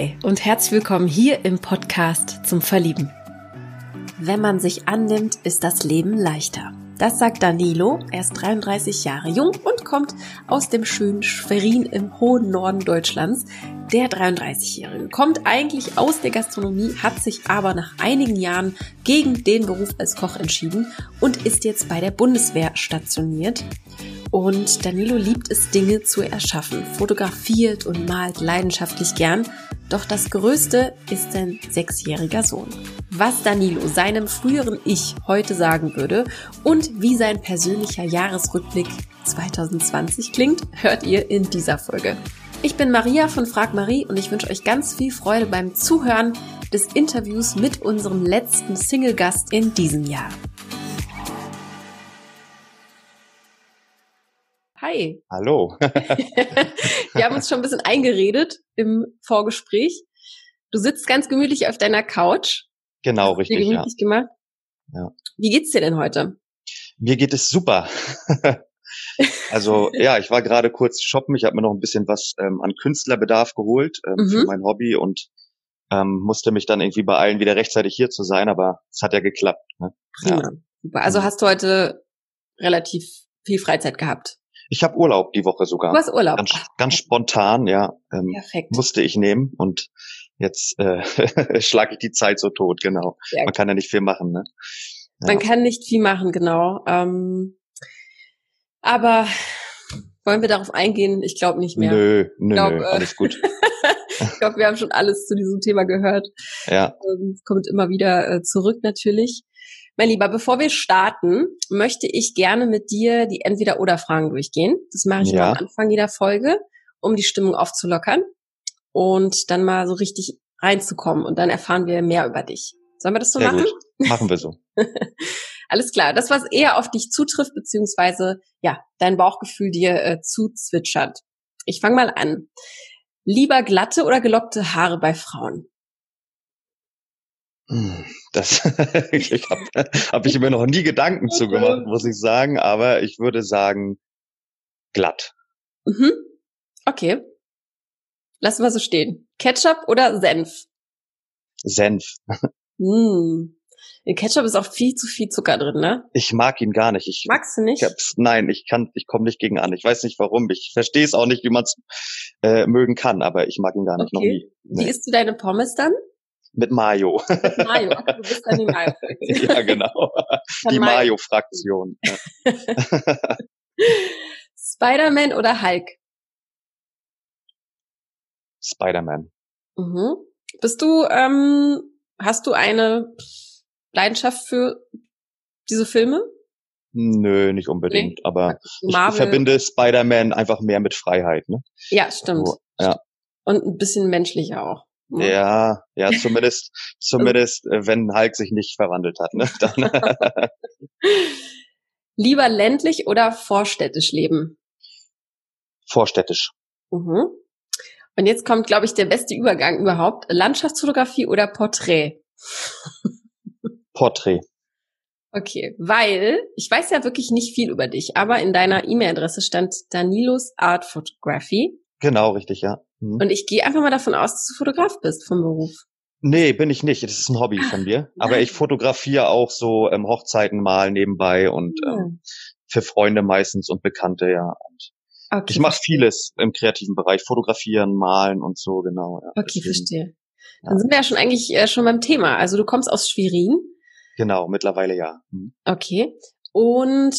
Hi und herzlich willkommen hier im Podcast zum Verlieben. Wenn man sich annimmt, ist das Leben leichter. Das sagt Danilo. Er ist 33 Jahre jung und kommt aus dem schönen Schwerin im hohen Norden Deutschlands. Der 33-Jährige kommt eigentlich aus der Gastronomie, hat sich aber nach einigen Jahren gegen den Beruf als Koch entschieden und ist jetzt bei der Bundeswehr stationiert. Und Danilo liebt es, Dinge zu erschaffen, fotografiert und malt leidenschaftlich gern. Doch das Größte ist sein sechsjähriger Sohn. Was Danilo seinem früheren Ich heute sagen würde und wie sein persönlicher Jahresrückblick 2020 klingt, hört ihr in dieser Folge. Ich bin Maria von Frag Marie und ich wünsche euch ganz viel Freude beim Zuhören des Interviews mit unserem letzten Single-Gast in diesem Jahr. Hi. Hallo. Wir haben uns schon ein bisschen eingeredet im Vorgespräch. Du sitzt ganz gemütlich auf deiner Couch. Genau, richtig. Dir gemütlich ja. gemacht. Ja. Wie geht's dir denn heute? Mir geht es super. also ja, ich war gerade kurz shoppen. Ich habe mir noch ein bisschen was ähm, an Künstlerbedarf geholt ähm, mhm. für mein Hobby und ähm, musste mich dann irgendwie beeilen, wieder rechtzeitig hier zu sein. Aber es hat ja geklappt. Ne? Prima. Ja. Super. Also mhm. hast du heute relativ viel Freizeit gehabt? Ich habe Urlaub die Woche sogar. Du hast Urlaub. Ganz, ganz spontan, ja. Ähm, Perfekt. Musste ich nehmen und jetzt äh, schlage ich die Zeit so tot, genau. Ja. Man kann ja nicht viel machen, ne? Ja. Man kann nicht viel machen, genau. Ähm, aber wollen wir darauf eingehen? Ich glaube nicht mehr. Nö, nö, glaub, nö, äh, alles gut. ich glaube, wir haben schon alles zu diesem Thema gehört. Ja. Ähm, es kommt immer wieder äh, zurück natürlich. Mein Lieber, bevor wir starten, möchte ich gerne mit dir die Entweder-Oder-Fragen durchgehen. Das mache ich ja. am Anfang jeder Folge, um die Stimmung aufzulockern und dann mal so richtig reinzukommen. Und dann erfahren wir mehr über dich. Sollen wir das so Sehr machen? Gut. Machen wir so. Alles klar. Das, was eher auf dich zutrifft, beziehungsweise ja, dein Bauchgefühl dir äh, zuzwitschert. Ich fange mal an. Lieber glatte oder gelockte Haare bei Frauen? Hm, das habe hab ich mir noch nie Gedanken zu gemacht, muss ich sagen, aber ich würde sagen glatt. Mhm. Okay. Lassen wir so stehen. Ketchup oder Senf? Senf. Mm. In Ketchup ist auch viel zu viel Zucker drin, ne? Ich mag ihn gar nicht. Ich, Magst du nicht? Ich nein, ich kann, ich komme nicht gegen an. Ich weiß nicht warum. Ich verstehe es auch nicht, wie man es äh, mögen kann, aber ich mag ihn gar nicht. Okay. Noch nie. Nee. Wie isst du deine Pommes dann? Mit Mayo. Mit Mayo, okay, du bist dann die Mayo-Fraktion. ja, genau. die Mayo-Fraktion. Spider-Man oder Hulk? Spider-Man. Mhm. Bist du, ähm, hast du eine Leidenschaft für diese Filme? Nö, nicht unbedingt. Nee. Aber ich verbinde Spider-Man einfach mehr mit Freiheit, ne? Ja, stimmt. So, ja. Und ein bisschen menschlicher auch. Ne? Ja, ja, zumindest, zumindest, äh, wenn Hulk sich nicht verwandelt hat, ne? Dann Lieber ländlich oder vorstädtisch leben? Vorstädtisch. Mhm. Und jetzt kommt, glaube ich, der beste Übergang überhaupt. Landschaftsfotografie oder Porträt? Porträt. Okay, weil ich weiß ja wirklich nicht viel über dich, aber in deiner E-Mail-Adresse stand Danilos Art Photography. Genau, richtig, ja. Mhm. Und ich gehe einfach mal davon aus, dass du Fotograf bist vom Beruf. Nee, bin ich nicht. Das ist ein Hobby von mir. Aber ich fotografiere auch so ähm, Hochzeiten mal nebenbei und ja. ähm, für Freunde meistens und Bekannte, ja. Und okay. Ich mache vieles im kreativen Bereich, fotografieren, malen und so, genau. Ja. Okay, Deswegen, verstehe. Dann ja. sind wir ja schon eigentlich äh, schon beim Thema. Also du kommst aus Schwerin. Genau, mittlerweile ja. Mhm. Okay. Und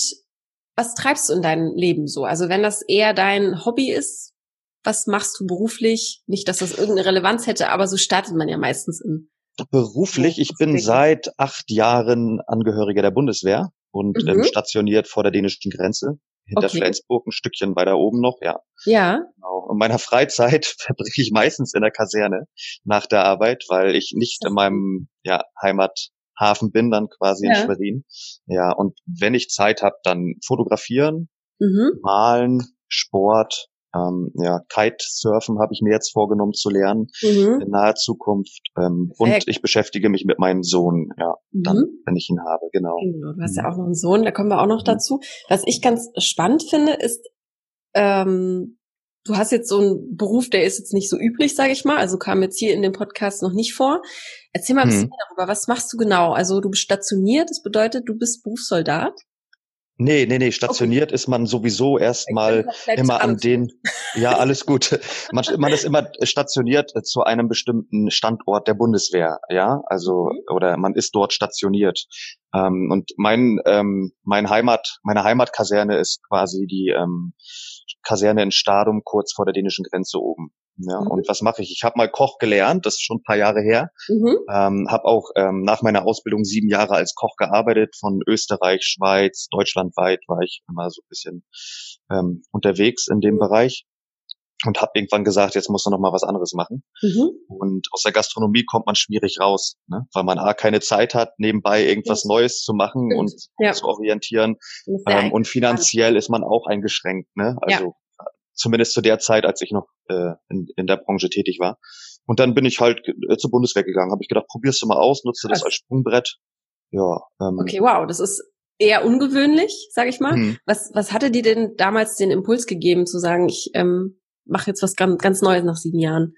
was treibst du in deinem Leben so? Also wenn das eher dein Hobby ist, was machst du beruflich? Nicht, dass das irgendeine Relevanz hätte, aber so startet man ja meistens in. Beruflich, ich bin seit acht Jahren Angehöriger der Bundeswehr und ähm, mhm. ähm, stationiert vor der dänischen Grenze. Hinter okay. Flensburg, ein Stückchen weiter oben noch, ja. Ja. Genau. In meiner Freizeit verbringe ich meistens in der Kaserne nach der Arbeit, weil ich nicht in meinem ja, Heimathafen bin, dann quasi ja. in Schwerin. Ja, und wenn ich Zeit habe, dann fotografieren, mhm. malen, Sport, ähm, ja, Kitesurfen habe ich mir jetzt vorgenommen zu lernen mhm. in naher Zukunft. Ähm, und ich beschäftige mich mit meinem Sohn, ja, mhm. dann, wenn ich ihn habe, genau. Genau, du hast ja mhm. auch noch einen Sohn, da kommen wir auch noch mhm. dazu. Was ich ganz spannend finde, ist, ähm, du hast jetzt so einen Beruf, der ist jetzt nicht so üblich, sage ich mal, also kam jetzt hier in dem Podcast noch nicht vor. Erzähl mal ein bisschen hm. darüber, was machst du genau? Also du bist stationiert, das bedeutet, du bist Berufssoldat? Nee, nee, nee, stationiert okay. ist man sowieso erstmal immer an den, ja, alles gut. Man, man ist immer stationiert zu einem bestimmten Standort der Bundeswehr, ja, also, mhm. oder man ist dort stationiert. Ähm, und mein, ähm, mein Heimat, meine Heimatkaserne ist quasi die ähm, Kaserne in Stadum, kurz vor der dänischen Grenze oben. Ja, mhm. Und was mache ich? Ich habe mal Koch gelernt, das ist schon ein paar Jahre her. Mhm. Ähm, habe auch ähm, nach meiner Ausbildung sieben Jahre als Koch gearbeitet. Von Österreich, Schweiz, deutschlandweit war ich immer so ein bisschen ähm, unterwegs in dem mhm. Bereich und habe irgendwann gesagt, jetzt muss man noch mal was anderes machen. Mhm. Und aus der Gastronomie kommt man schwierig raus, ne? weil man a keine Zeit hat, nebenbei irgendwas Neues zu machen Stimmt. und ja. zu orientieren. Ähm, und finanziell ist man auch eingeschränkt. Ne? Also ja zumindest zu der Zeit, als ich noch äh, in, in der Branche tätig war. Und dann bin ich halt äh, zur Bundeswehr gegangen. Habe ich gedacht, probierst du mal aus, nutze das als Sprungbrett. Ja. Ähm, okay, wow, das ist eher ungewöhnlich, sage ich mal. Hm. Was was hatte dir denn damals den Impuls gegeben, zu sagen, ich ähm, mache jetzt was ganz, ganz Neues nach sieben Jahren?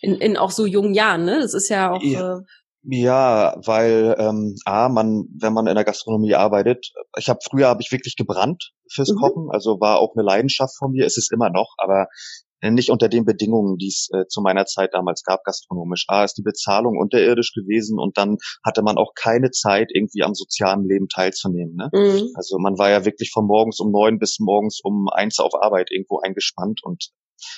In, in auch so jungen Jahren, ne? Das ist ja auch. Ja. Äh, ja, weil ähm, a man, wenn man in der Gastronomie arbeitet, ich habe früher habe ich wirklich gebrannt fürs mhm. Kochen, also war auch eine Leidenschaft von mir, ist es immer noch, aber nicht unter den Bedingungen, die es äh, zu meiner Zeit damals gab, gastronomisch. A ist die Bezahlung unterirdisch gewesen und dann hatte man auch keine Zeit, irgendwie am sozialen Leben teilzunehmen. Ne? Mhm. Also man war ja wirklich von morgens um neun bis morgens um eins auf Arbeit irgendwo eingespannt und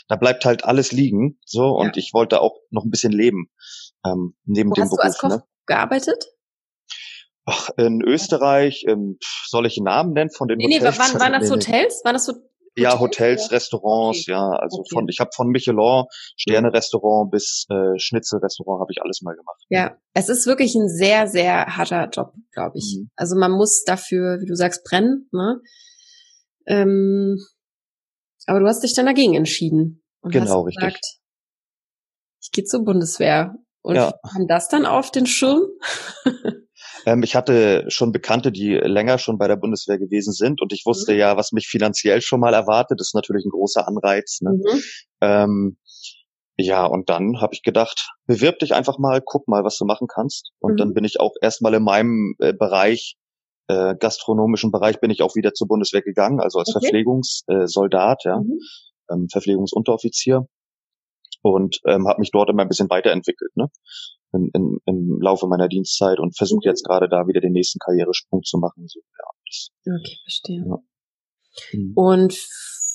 da bleibt halt alles liegen. So und ja. ich wollte auch noch ein bisschen leben ähm, neben Wo dem hast Beruf. Du als Koch ne? gearbeitet? Ach, in Österreich, ähm, soll ich einen Namen nennen von den nee, Hotels? Nee, waren, waren das Hotels? Waren das so? Ja, Hotels, Restaurants, okay. ja. Also okay. von, ich habe von Michelin, Sterne-Restaurant bis äh, Schnitzel-Restaurant habe ich alles mal gemacht. Ja, es ist wirklich ein sehr, sehr harter Job, glaube ich. Mhm. Also man muss dafür, wie du sagst, brennen. Ne? Ähm, aber du hast dich dann dagegen entschieden. Und genau, hast gesagt, richtig. Ich gehe zur Bundeswehr. Und ja. haben das dann auf den Schirm? ähm, ich hatte schon Bekannte, die länger schon bei der Bundeswehr gewesen sind und ich wusste mhm. ja, was mich finanziell schon mal erwartet. Das ist natürlich ein großer Anreiz. Ne? Mhm. Ähm, ja, und dann habe ich gedacht, bewirb dich einfach mal, guck mal, was du machen kannst. Und mhm. dann bin ich auch erstmal in meinem äh, Bereich, äh, gastronomischen Bereich, bin ich auch wieder zur Bundeswehr gegangen, also als okay. Verpflegungssoldat, ja, mhm. ähm, Verpflegungsunteroffizier und ähm, habe mich dort immer ein bisschen weiterentwickelt ne? In, in, im Laufe meiner Dienstzeit und versuche jetzt gerade da wieder den nächsten Karrieresprung zu machen. So, ja, das, okay, verstehe. Ja. Mhm. Und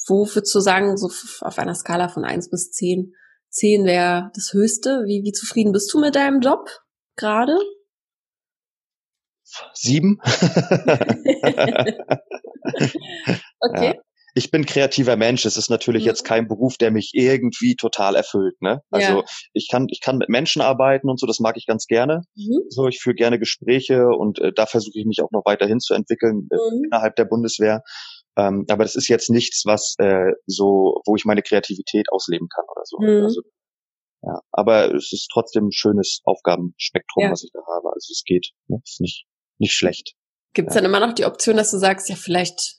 wo würdest du sagen, so auf einer Skala von eins bis zehn, zehn wäre das Höchste. Wie, wie zufrieden bist du mit deinem Job gerade? Sieben. okay. Ja ich bin kreativer Mensch. Es ist natürlich mhm. jetzt kein Beruf, der mich irgendwie total erfüllt. Ne? Also ja. ich kann, ich kann mit Menschen arbeiten und so, das mag ich ganz gerne. Mhm. So, ich führe gerne Gespräche und äh, da versuche ich mich auch noch weiterhin zu entwickeln äh, mhm. innerhalb der Bundeswehr. Ähm, aber das ist jetzt nichts, was äh, so, wo ich meine Kreativität ausleben kann oder so. Mhm. Also, ja, aber es ist trotzdem ein schönes Aufgabenspektrum, ja. was ich da habe. Also es geht, ne? ist nicht nicht schlecht. Gibt es ja. dann immer noch die Option, dass du sagst, ja vielleicht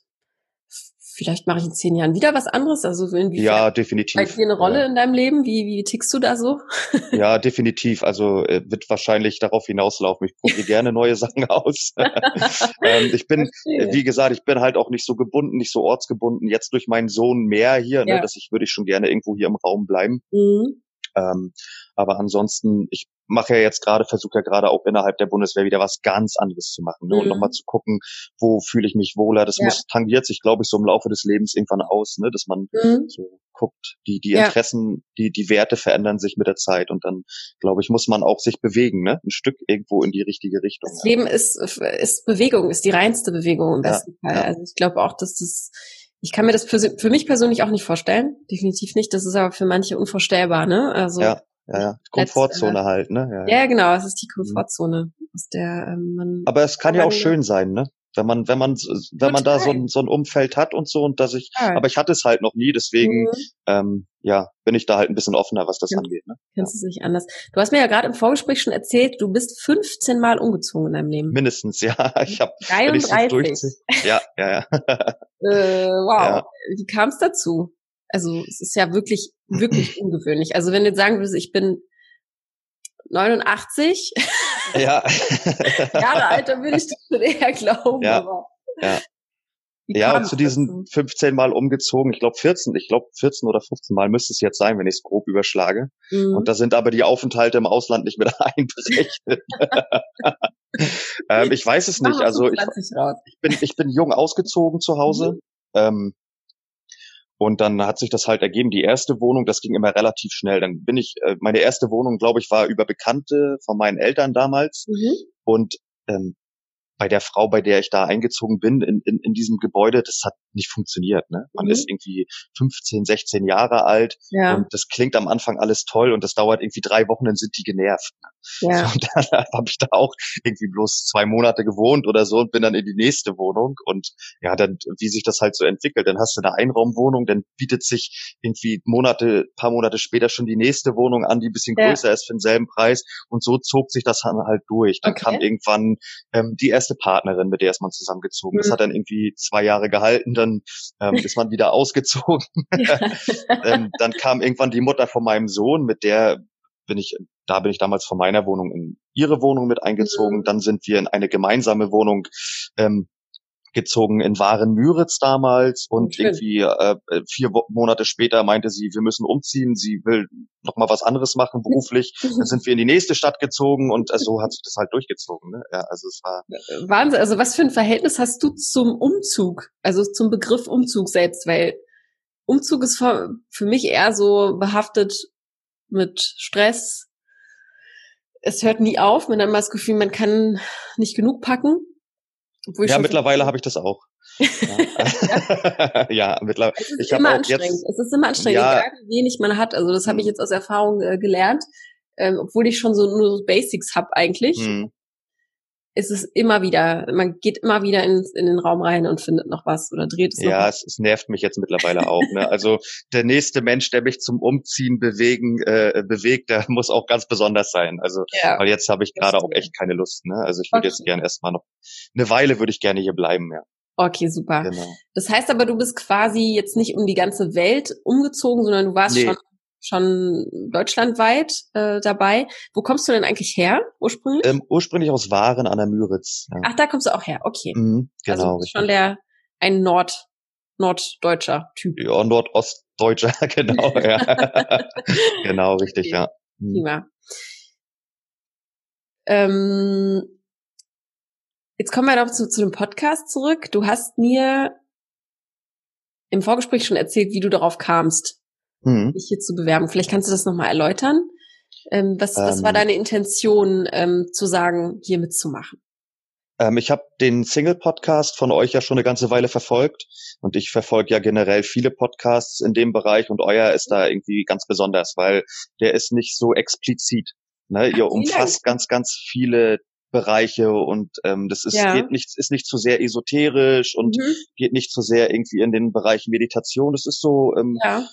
vielleicht mache ich in zehn Jahren wieder was anderes? Also inwiefern ja, definitiv. Spielt dir eine Rolle ja. in deinem Leben? Wie, wie tickst du da so? Ja, definitiv. Also äh, wird wahrscheinlich darauf hinauslaufen. Ich probiere gerne neue Sachen aus. ähm, ich bin, Verstehe. wie gesagt, ich bin halt auch nicht so gebunden, nicht so ortsgebunden. Jetzt durch meinen Sohn mehr hier, ne, ja. ne, dass ich würde ich schon gerne irgendwo hier im Raum bleiben. Mhm. Ähm, aber ansonsten, ich mache ja jetzt gerade, versuche ja gerade auch innerhalb der Bundeswehr wieder was ganz anderes zu machen. Ne? Mhm. Und nochmal zu gucken, wo fühle ich mich wohler. Das ja. muss, tangiert sich, glaube ich, so im Laufe des Lebens irgendwann aus, ne? dass man mhm. so guckt, die, die Interessen, ja. die, die Werte verändern sich mit der Zeit und dann, glaube ich, muss man auch sich bewegen, ne? Ein Stück irgendwo in die richtige Richtung. Das ja. Leben ist, ist Bewegung, ist die reinste Bewegung im besten Fall. Also ich glaube auch, dass das ich kann mir das für, für mich persönlich auch nicht vorstellen. Definitiv nicht. Das ist aber für manche unvorstellbar, ne? Also ja, ja, ja. Komfortzone Letzt, äh, halt, ne? Ja, ja, genau. Es ist die. Komfortzone, aus der ähm, man. Aber es kann ja auch schön sein, ne? Wenn man, wenn man, wenn Total. man da so ein, so ein Umfeld hat und so und dass ich, ja. aber ich hatte es halt noch nie, deswegen, mhm. ähm, ja, bin ich da halt ein bisschen offener, was das ja. angeht. Ne? Kennst ja. es nicht anders. Du hast mir ja gerade im Vorgespräch schon erzählt, du bist 15 Mal umgezogen in deinem Leben. Mindestens, ja. Ich habe 33. ja, ja, ja. äh, wow. Wie kam es dazu? Also es ist ja wirklich, wirklich ungewöhnlich. Also wenn du jetzt sagen würdest, ich bin 89 ja. Jahre alt, dann würde ich das schon eher glauben. Ja. Aber Ja. Ja, und zu diesen dazu? 15 Mal umgezogen, ich glaube 14, ich glaube 14 oder 15 Mal müsste es jetzt sein, wenn ich es grob überschlage. Mhm. Und da sind aber die Aufenthalte im Ausland nicht mit einberechnet. ähm, ich weiß es nicht. Also ich, 25 raus. ich bin, ich bin jung ausgezogen zu Hause. Mhm. Ähm, und dann hat sich das halt ergeben. Die erste Wohnung, das ging immer relativ schnell. Dann bin ich, äh, meine erste Wohnung, glaube ich, war über Bekannte von meinen Eltern damals. Mhm. Und ähm, bei der Frau, bei der ich da eingezogen bin, in, in, in diesem Gebäude, das hat nicht funktioniert. Ne? Man Mhm. ist irgendwie 15, 16 Jahre alt Ja, und das klingt am Anfang alles toll und das dauert irgendwie drei Wochen, dann sind die genervt. ja. Und dann habe ich da auch irgendwie bloß zwei Monate gewohnt oder so und bin dann in die nächste Wohnung. Und ja, dann, wie sich das halt so entwickelt, dann hast du eine Einraumwohnung, dann bietet sich irgendwie Monate, paar Monate später schon die nächste Wohnung an, die ein bisschen Ja. größer ist für denselben Preis. Und so zog sich das dann halt durch. Dann Okay. kam irgendwann ähm, die erste Partnerin, mit der ist man zusammengezogen. Das Mhm. hat dann irgendwie zwei Jahre gehalten, dann ähm, ist man wieder ausgezogen. ähm, dann kam irgendwann die Mutter von meinem Sohn, mit der bin ich, da bin ich damals von meiner Wohnung in ihre Wohnung mit eingezogen. Mhm. Dann sind wir in eine gemeinsame Wohnung ähm, gezogen in Waren-Müritz damals und Schön. irgendwie äh, vier Wo Monate später meinte sie, wir müssen umziehen, sie will noch mal was anderes machen beruflich. Dann sind wir in die nächste Stadt gezogen und äh, so hat sich das halt durchgezogen. Ne? Ja, also es war Wahnsinn. Also was für ein Verhältnis hast du zum Umzug? Also zum Begriff Umzug selbst, weil Umzug ist für, für mich eher so behaftet mit Stress. Es hört nie auf. Man hat immer das Gefühl, man kann nicht genug packen. Obwohl ja mittlerweile habe ich das auch. Ja, ja mittlerweile. Es ist Ich habe immer anstrengend. jetzt es ist immer anstrengend, Ja. egal wie wenig man hat. Also das habe ich Mhm. jetzt aus Erfahrung äh, gelernt. Ähm, obwohl ich schon so nur so Basics hab eigentlich, hm, ist es immer wieder, man geht immer wieder in, in den Raum rein und findet noch was oder dreht es Ja, es, es nervt mich jetzt mittlerweile auch. Ne? Also der nächste Mensch, der mich zum Umziehen bewegen äh, bewegt, der muss auch ganz besonders sein. Also Ja. weil jetzt habe ich gerade auch echt keine Lust. Ne? Also ich würde jetzt Okay. gerne erstmal noch eine Weile würde ich gerne hier bleiben. Ja, Okay, super. genau. Das heißt aber, du bist quasi jetzt nicht um die ganze Welt umgezogen, sondern du warst Nee. schon schon deutschlandweit äh, dabei. Wo kommst du denn eigentlich her ursprünglich? Ähm, ursprünglich aus Waren an der Müritz. Ja. Ach, da kommst du auch her. Okay. Mhm, also genau, richtig. schon der ein Nord norddeutscher Typ. Ja, Nordostdeutscher, genau, ja. genau, richtig, Okay. ja. Mhm. Prima. Ähm, jetzt kommen wir doch zu, zu dem Podcast zurück. Du hast mir im Vorgespräch schon erzählt, wie du darauf kamst, Mhm. dich hier zu bewerben. Vielleicht kannst du das nochmal erläutern. Ähm, was, was war Ähm. deine Intention, ähm, zu sagen, hier mitzumachen? Ähm, ich habe den Single-Podcast von euch ja schon eine ganze Weile verfolgt und ich verfolge ja generell viele Podcasts in dem Bereich und euer ist da irgendwie ganz besonders, weil der ist nicht so explizit. Ne? Ihr vielen umfasst ganz, ganz viele Bereiche und ähm, das ist, Ja. geht nicht, ist nicht zu sehr esoterisch und Mhm. geht nicht zu sehr irgendwie in den Bereich Meditation. Das ist so ähm, Ja,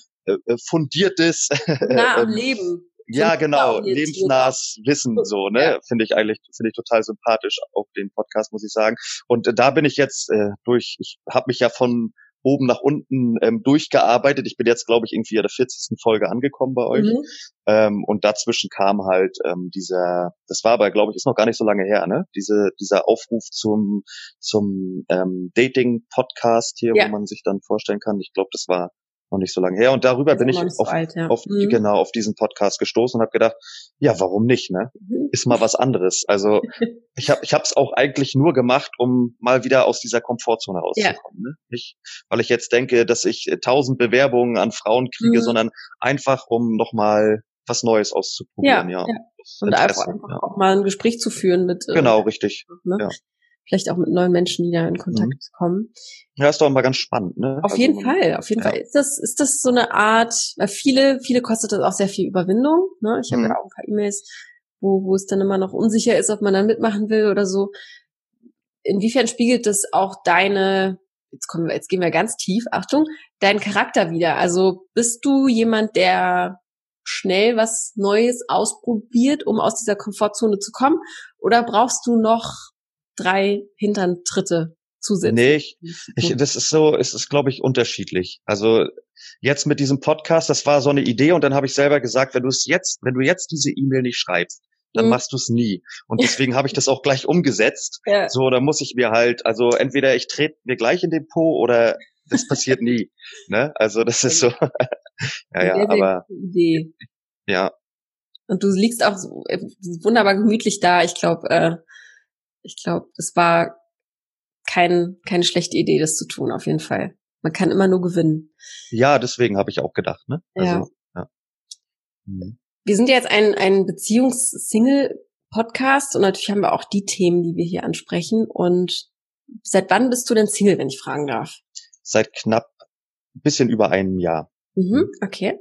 fundiertes, nah am ähm, Leben. ja, genau, lebensnahes Wissen, so, ne, Ja. finde ich eigentlich, finde ich total sympathisch auf den Podcast, muss ich sagen. Und äh, da bin ich jetzt äh, durch, ich habe mich ja von oben nach unten ähm, durchgearbeitet. Ich bin jetzt, glaube ich, irgendwie in der 40. Folge angekommen bei euch. Mhm. Ähm, und dazwischen kam halt ähm, dieser, das war aber, glaube ich, ist noch gar nicht so lange her, ne? Diese, dieser Aufruf zum, zum ähm, Dating-Podcast hier, Ja. wo man sich dann vorstellen kann. Ich glaube, das war noch nicht so lange her. Und darüber bin ich auf, alt, ja. auf Mhm. genau auf diesen Podcast gestoßen und habe gedacht, ja, warum nicht, ne? Mhm. Ist mal was anderes. Also ich habe ich habe es auch eigentlich nur gemacht, um mal wieder aus dieser Komfortzone rauszukommen, ne? Nicht, weil ich jetzt denke, dass ich äh, tausend Bewerbungen an Frauen kriege, Mhm. sondern einfach um noch mal was Neues auszuprobieren, ja. Ja, Aus Und einfach, einfach ja. auch mal ein Gespräch zu führen mit, äh, Genau, richtig. ne? ja. Vielleicht auch mit neuen Menschen, die da in Kontakt Mhm. kommen. Ja, ist doch immer ganz spannend, ne? Auf Also jeden Fall, auf jeden ja. Fall. Ist das, ist das so eine Art, weil viele, viele kostet das auch sehr viel Überwindung. Ne? Ich habe Mhm. ja auch ein paar E-Mails, wo, wo es dann immer noch unsicher ist, ob man dann mitmachen will oder so. Inwiefern spiegelt das auch deine, jetzt kommen wir, jetzt gehen wir ganz tief, Achtung, deinen Charakter wieder? Also bist du jemand, der schnell was Neues ausprobiert, um aus dieser Komfortzone zu kommen? Oder brauchst du noch drei Hinterntritte zusätzlich. Nee, ich, ich, das ist so, es ist, glaube ich, unterschiedlich. Also jetzt mit diesem Podcast, das war so eine Idee und dann habe ich selber gesagt, wenn du es jetzt, wenn du jetzt diese E-Mail nicht schreibst, dann mhm. machst du es nie. Und deswegen habe ich das auch gleich umgesetzt. Ja. So, da muss ich mir halt, also entweder ich trete mir gleich in den Po oder das passiert nie. Ne? Also das ist so. ja, ja, sehr, aber. Idee. Ja. Und du liegst auch so, äh, wunderbar gemütlich da. Ich glaube, äh, ich glaube, es war kein, keine schlechte Idee, das zu tun, auf jeden Fall. Man kann immer nur gewinnen. Ja, deswegen habe ich auch gedacht, ne? Also, ja. ja. Mhm. Wir sind ja jetzt ein, ein Beziehungs-Single-Podcast und natürlich haben wir auch die Themen, die wir hier ansprechen. Und seit wann bist du denn Single, wenn ich fragen darf? Seit knapp ein bisschen über einem Jahr. Mhm, okay.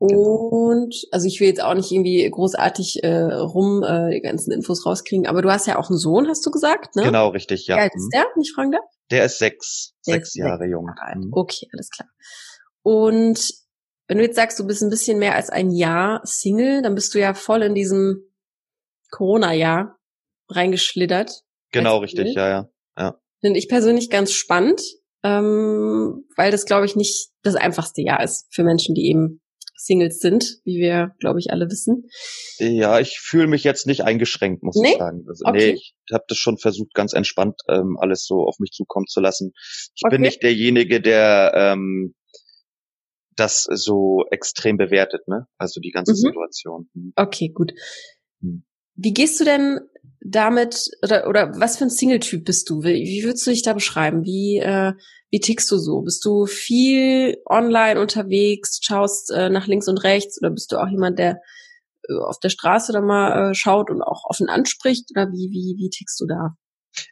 Genau. Und also ich will jetzt auch nicht irgendwie großartig äh, rum äh, die ganzen Infos rauskriegen, aber du hast ja auch einen Sohn, hast du gesagt, ne? Genau, richtig, ja. Wie alt ist mhm. der, wenn ich fragen darf? Der ist sechs, der sechs ist Jahre sechs jung. Mhm. Okay, alles klar. Und wenn du jetzt sagst, du bist ein bisschen mehr als ein Jahr Single, dann bist du ja voll in diesem Corona-Jahr reingeschlittert. Genau, richtig, ja, ja, ja. Finde ich persönlich ganz spannend, ähm, weil das, glaube ich, nicht das einfachste Jahr ist für Menschen, die eben Singles sind, wie wir, glaube ich, alle wissen. Ja, ich fühle mich jetzt nicht eingeschränkt, muss nee? ich sagen. Also, okay. Nee, ich habe das schon versucht, ganz entspannt ähm, alles so auf mich zukommen zu lassen. Ich okay. bin nicht derjenige, der ähm, das so extrem bewertet, ne? Also die ganze mhm. Situation. Mhm. Okay, gut. Mhm. Wie gehst du denn damit oder oder was für ein Single-Typ bist du? Wie, wie würdest du dich da beschreiben? Wie äh, wie tickst du so? Bist du viel online unterwegs, schaust äh, nach links und rechts oder bist du auch jemand, der äh, auf der Straße da mal äh, schaut und auch offen anspricht oder wie wie wie tickst du da?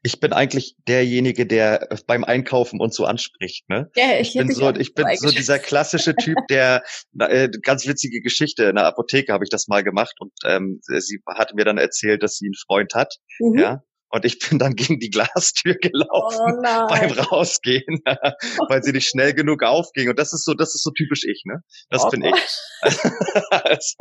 Ich bin eigentlich derjenige, der beim Einkaufen und so anspricht. Ne? Ja, ich, ich bin so, ich bin so dieser klassische Typ, der äh, ganz witzige Geschichte. In der Apotheke habe ich das mal gemacht und ähm, sie hat mir dann erzählt, dass sie einen Freund hat. Mhm. Ja, und ich bin dann gegen die Glastür gelaufen oh beim Rausgehen, weil sie nicht schnell genug aufging. Und das ist so, das ist so typisch ich, ne? Das oh bin ich. also,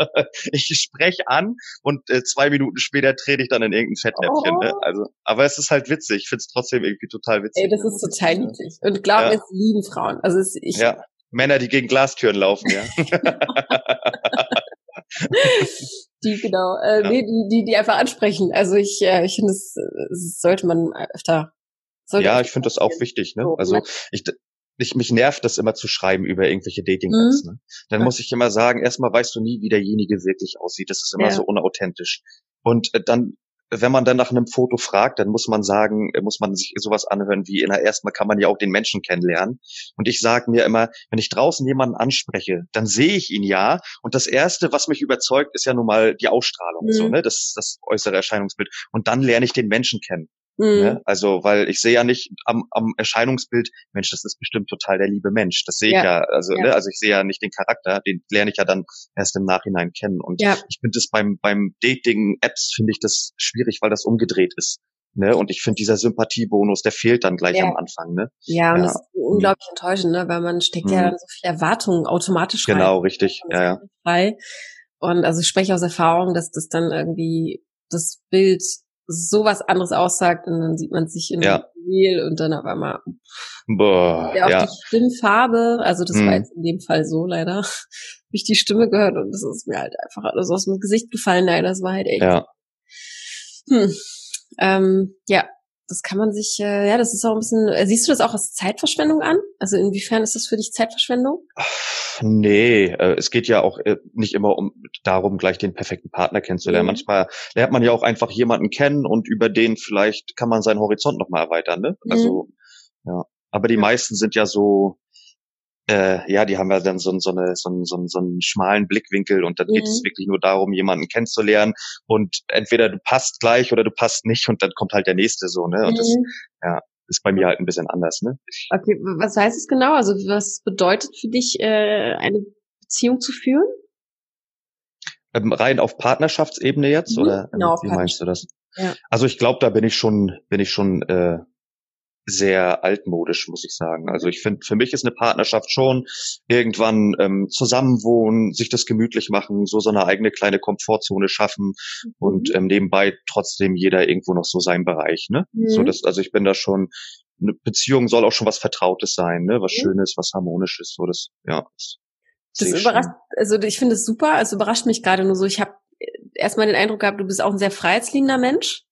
ich spreche an und äh, zwei Minuten später trete ich dann in irgendein Fettnäpfchen. Ne? Oh. Ne? Also, aber es ist halt witzig. Ich finde es trotzdem irgendwie total witzig. Ey, das ist total niedlich. Und glaub mir, ja. es lieben Frauen. Also es, ich, ja. Männer, die gegen Glastüren laufen, ja. die genau, äh, ja. nee, die, die, die einfach ansprechen. Also ich, äh, ich finde, das, das sollte man öfter. Sollte ja, ich finde das auch wichtig. Ne? So, also ich, ich, mich nervt das immer zu schreiben über irgendwelche Dating-Apps. Mhm. Ne? Dann ja. muss ich immer sagen, erstmal weißt du nie, wie derjenige wirklich aussieht. Das ist immer ja. so unauthentisch. Und äh, dann wenn man dann nach einem Foto fragt, dann muss man sagen, muss man sich sowas anhören wie in der ersten Mal kann man ja auch den Menschen kennenlernen. Und ich sage mir immer, wenn ich draußen jemanden anspreche, dann sehe ich ihn ja. Und das erste, was mich überzeugt, ist ja nun mal die Ausstrahlung, mhm. so, ne? Das, das äußere Erscheinungsbild. Und dann lerne ich den Menschen kennen. Mhm. Ne? Also, weil ich sehe ja nicht am, am Erscheinungsbild, Mensch, das ist bestimmt total der liebe Mensch. Das sehe ja. ich ja, also, ja. Ne? also ich sehe ja nicht den Charakter, den lerne ich ja dann erst im Nachhinein kennen. Und ja. ich finde das beim, beim Dating-Apps finde ich das schwierig, weil das umgedreht ist. Ne? Und ich finde, dieser Sympathiebonus, der fehlt dann gleich ja. am Anfang. Ne? Ja, und ja. das ist unglaublich enttäuschend, ne? weil man steckt mhm. ja dann so viel Erwartungen automatisch rein. Genau, richtig. Ja, ja. Frei. Und also ich spreche aus Erfahrung, dass das dann irgendwie das Bild sowas anderes aussagt und dann sieht man sich in ja. Reel und dann auf einmal Boah, ja, auch ja. die Stimmfarbe, also das hm. war jetzt in dem Fall so leider, habe ich die Stimme gehört und das ist mir halt einfach alles aus dem Gesicht gefallen, leider, das war halt echt. Ja. Hm. Ähm, ja, das kann man sich, äh, ja, das ist auch ein bisschen, äh, siehst du das auch als Zeitverschwendung an? Also inwiefern ist das für dich Zeitverschwendung? Nee, äh, es geht ja auch äh, nicht immer um darum, gleich den perfekten Partner kennenzulernen. Mhm. Manchmal lernt man ja auch einfach jemanden kennen und über den vielleicht kann man seinen Horizont nochmal erweitern, ne? Mhm. Also, ja. Aber die meisten sind ja so, äh, ja, die haben ja dann so, so, eine, so, so, so einen schmalen Blickwinkel und dann mhm. geht es mhm. wirklich nur darum, jemanden kennenzulernen und entweder du passt gleich oder du passt nicht und dann kommt halt der nächste so, ne? Und mhm. das, ja, ist bei mir halt ein bisschen anders, ne? Okay, was heißt es genau? Also was bedeutet für dich, äh, eine Beziehung zu führen? Ähm, rein auf Partnerschaftsebene jetzt mhm. oder genau, wie meinst du das? Ja. Also ich glaube, da bin ich schon, bin ich schon äh, sehr altmodisch, muss ich sagen. Also ich finde, für mich ist eine Partnerschaft schon irgendwann ähm, zusammenwohnen, sich das gemütlich machen, so so eine eigene kleine Komfortzone schaffen mhm. und ähm, nebenbei trotzdem jeder irgendwo noch so seinen Bereich. Ne? Mhm. So das, also ich bin da schon eine Beziehung soll auch schon was Vertrautes sein, ne? Was mhm. Schönes, was Harmonisches, so das, ja. Das, das überrascht, also ich finde es super, also überrascht mich gerade nur so. Ich habe erstmal den Eindruck gehabt, du bist auch ein sehr freiheitsliebender Mensch.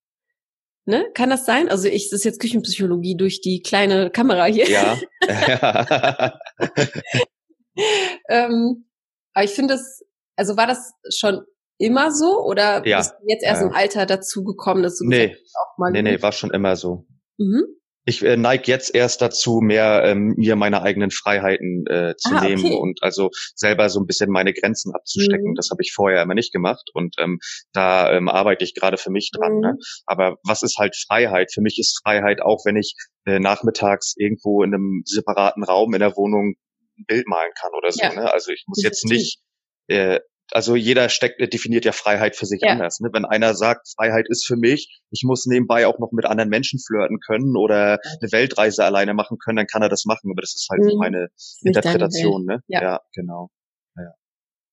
Ne? Kann das sein? Also ich, das ist jetzt Küchenpsychologie durch die kleine Kamera hier. Ja. ähm, aber ich finde es, also war das schon immer so oder ja. bist du jetzt erst ja. im Alter dazu gekommen, dass du nee. auch mal Nee, nee, war schon immer so. Mhm ich äh, neige jetzt erst dazu, mehr ähm, mir meine eigenen Freiheiten äh, zu ah, nehmen okay. und also selber so ein bisschen meine Grenzen abzustecken. Mhm. Das habe ich vorher immer nicht gemacht und ähm, da ähm, arbeite ich gerade für mich dran. Ne? Mhm. Ne? Aber was ist halt Freiheit? Für mich ist Freiheit auch, wenn ich äh, nachmittags irgendwo in einem separaten Raum in der Wohnung ein Bild malen kann oder so. Ja. Ne? Also ich muss jetzt nicht äh, also jeder steckt, definiert ja Freiheit für sich ja. anders. Ne? Wenn einer sagt, Freiheit ist für mich, ich muss nebenbei auch noch mit anderen Menschen flirten können oder eine Weltreise alleine machen können, dann kann er das machen. Aber das ist halt mhm. meine Interpretation. Ne? Ja. ja, genau. Ja.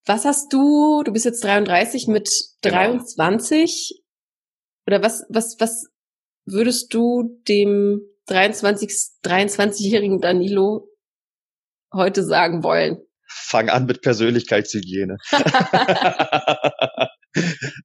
Was hast du, du bist jetzt 33 mit 23, genau. oder was, was, was würdest du dem 23, 23-jährigen Danilo heute sagen wollen? Fang an mit Persönlichkeitshygiene.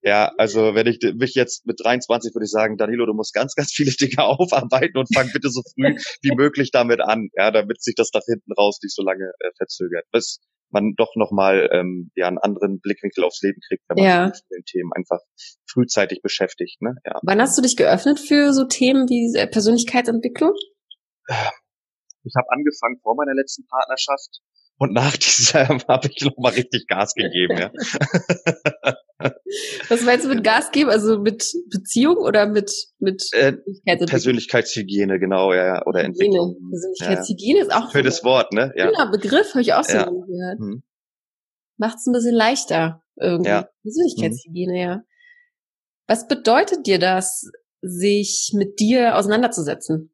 ja, also wenn ich mich jetzt mit 23 würde ich sagen, Danilo, du musst ganz, ganz viele Dinge aufarbeiten und fang bitte so früh wie möglich damit an, ja, damit sich das nach hinten raus nicht so lange äh, verzögert, bis man doch nochmal ähm, ja einen anderen Blickwinkel aufs Leben kriegt, wenn man ja. sich mit den Themen einfach frühzeitig beschäftigt. Ne? Ja. Wann hast du dich geöffnet für so Themen wie Persönlichkeitsentwicklung? Ich habe angefangen vor meiner letzten Partnerschaft und nach dieser habe ich noch mal richtig Gas gegeben, ja. Was meinst du mit Gas geben? Also mit Beziehung oder mit mit äh, Persönlichkeitshygiene, genau, ja, oder Hygiene. Entwicklung. Persönlichkeitshygiene ja. ist auch für das Wort, ne? Ja. Genau, Begriff habe ich auch so ja. gehört. Hm. Macht's ein bisschen leichter irgendwie. Ja. Persönlichkeitshygiene, hm. ja. Was bedeutet dir das, sich mit dir auseinanderzusetzen?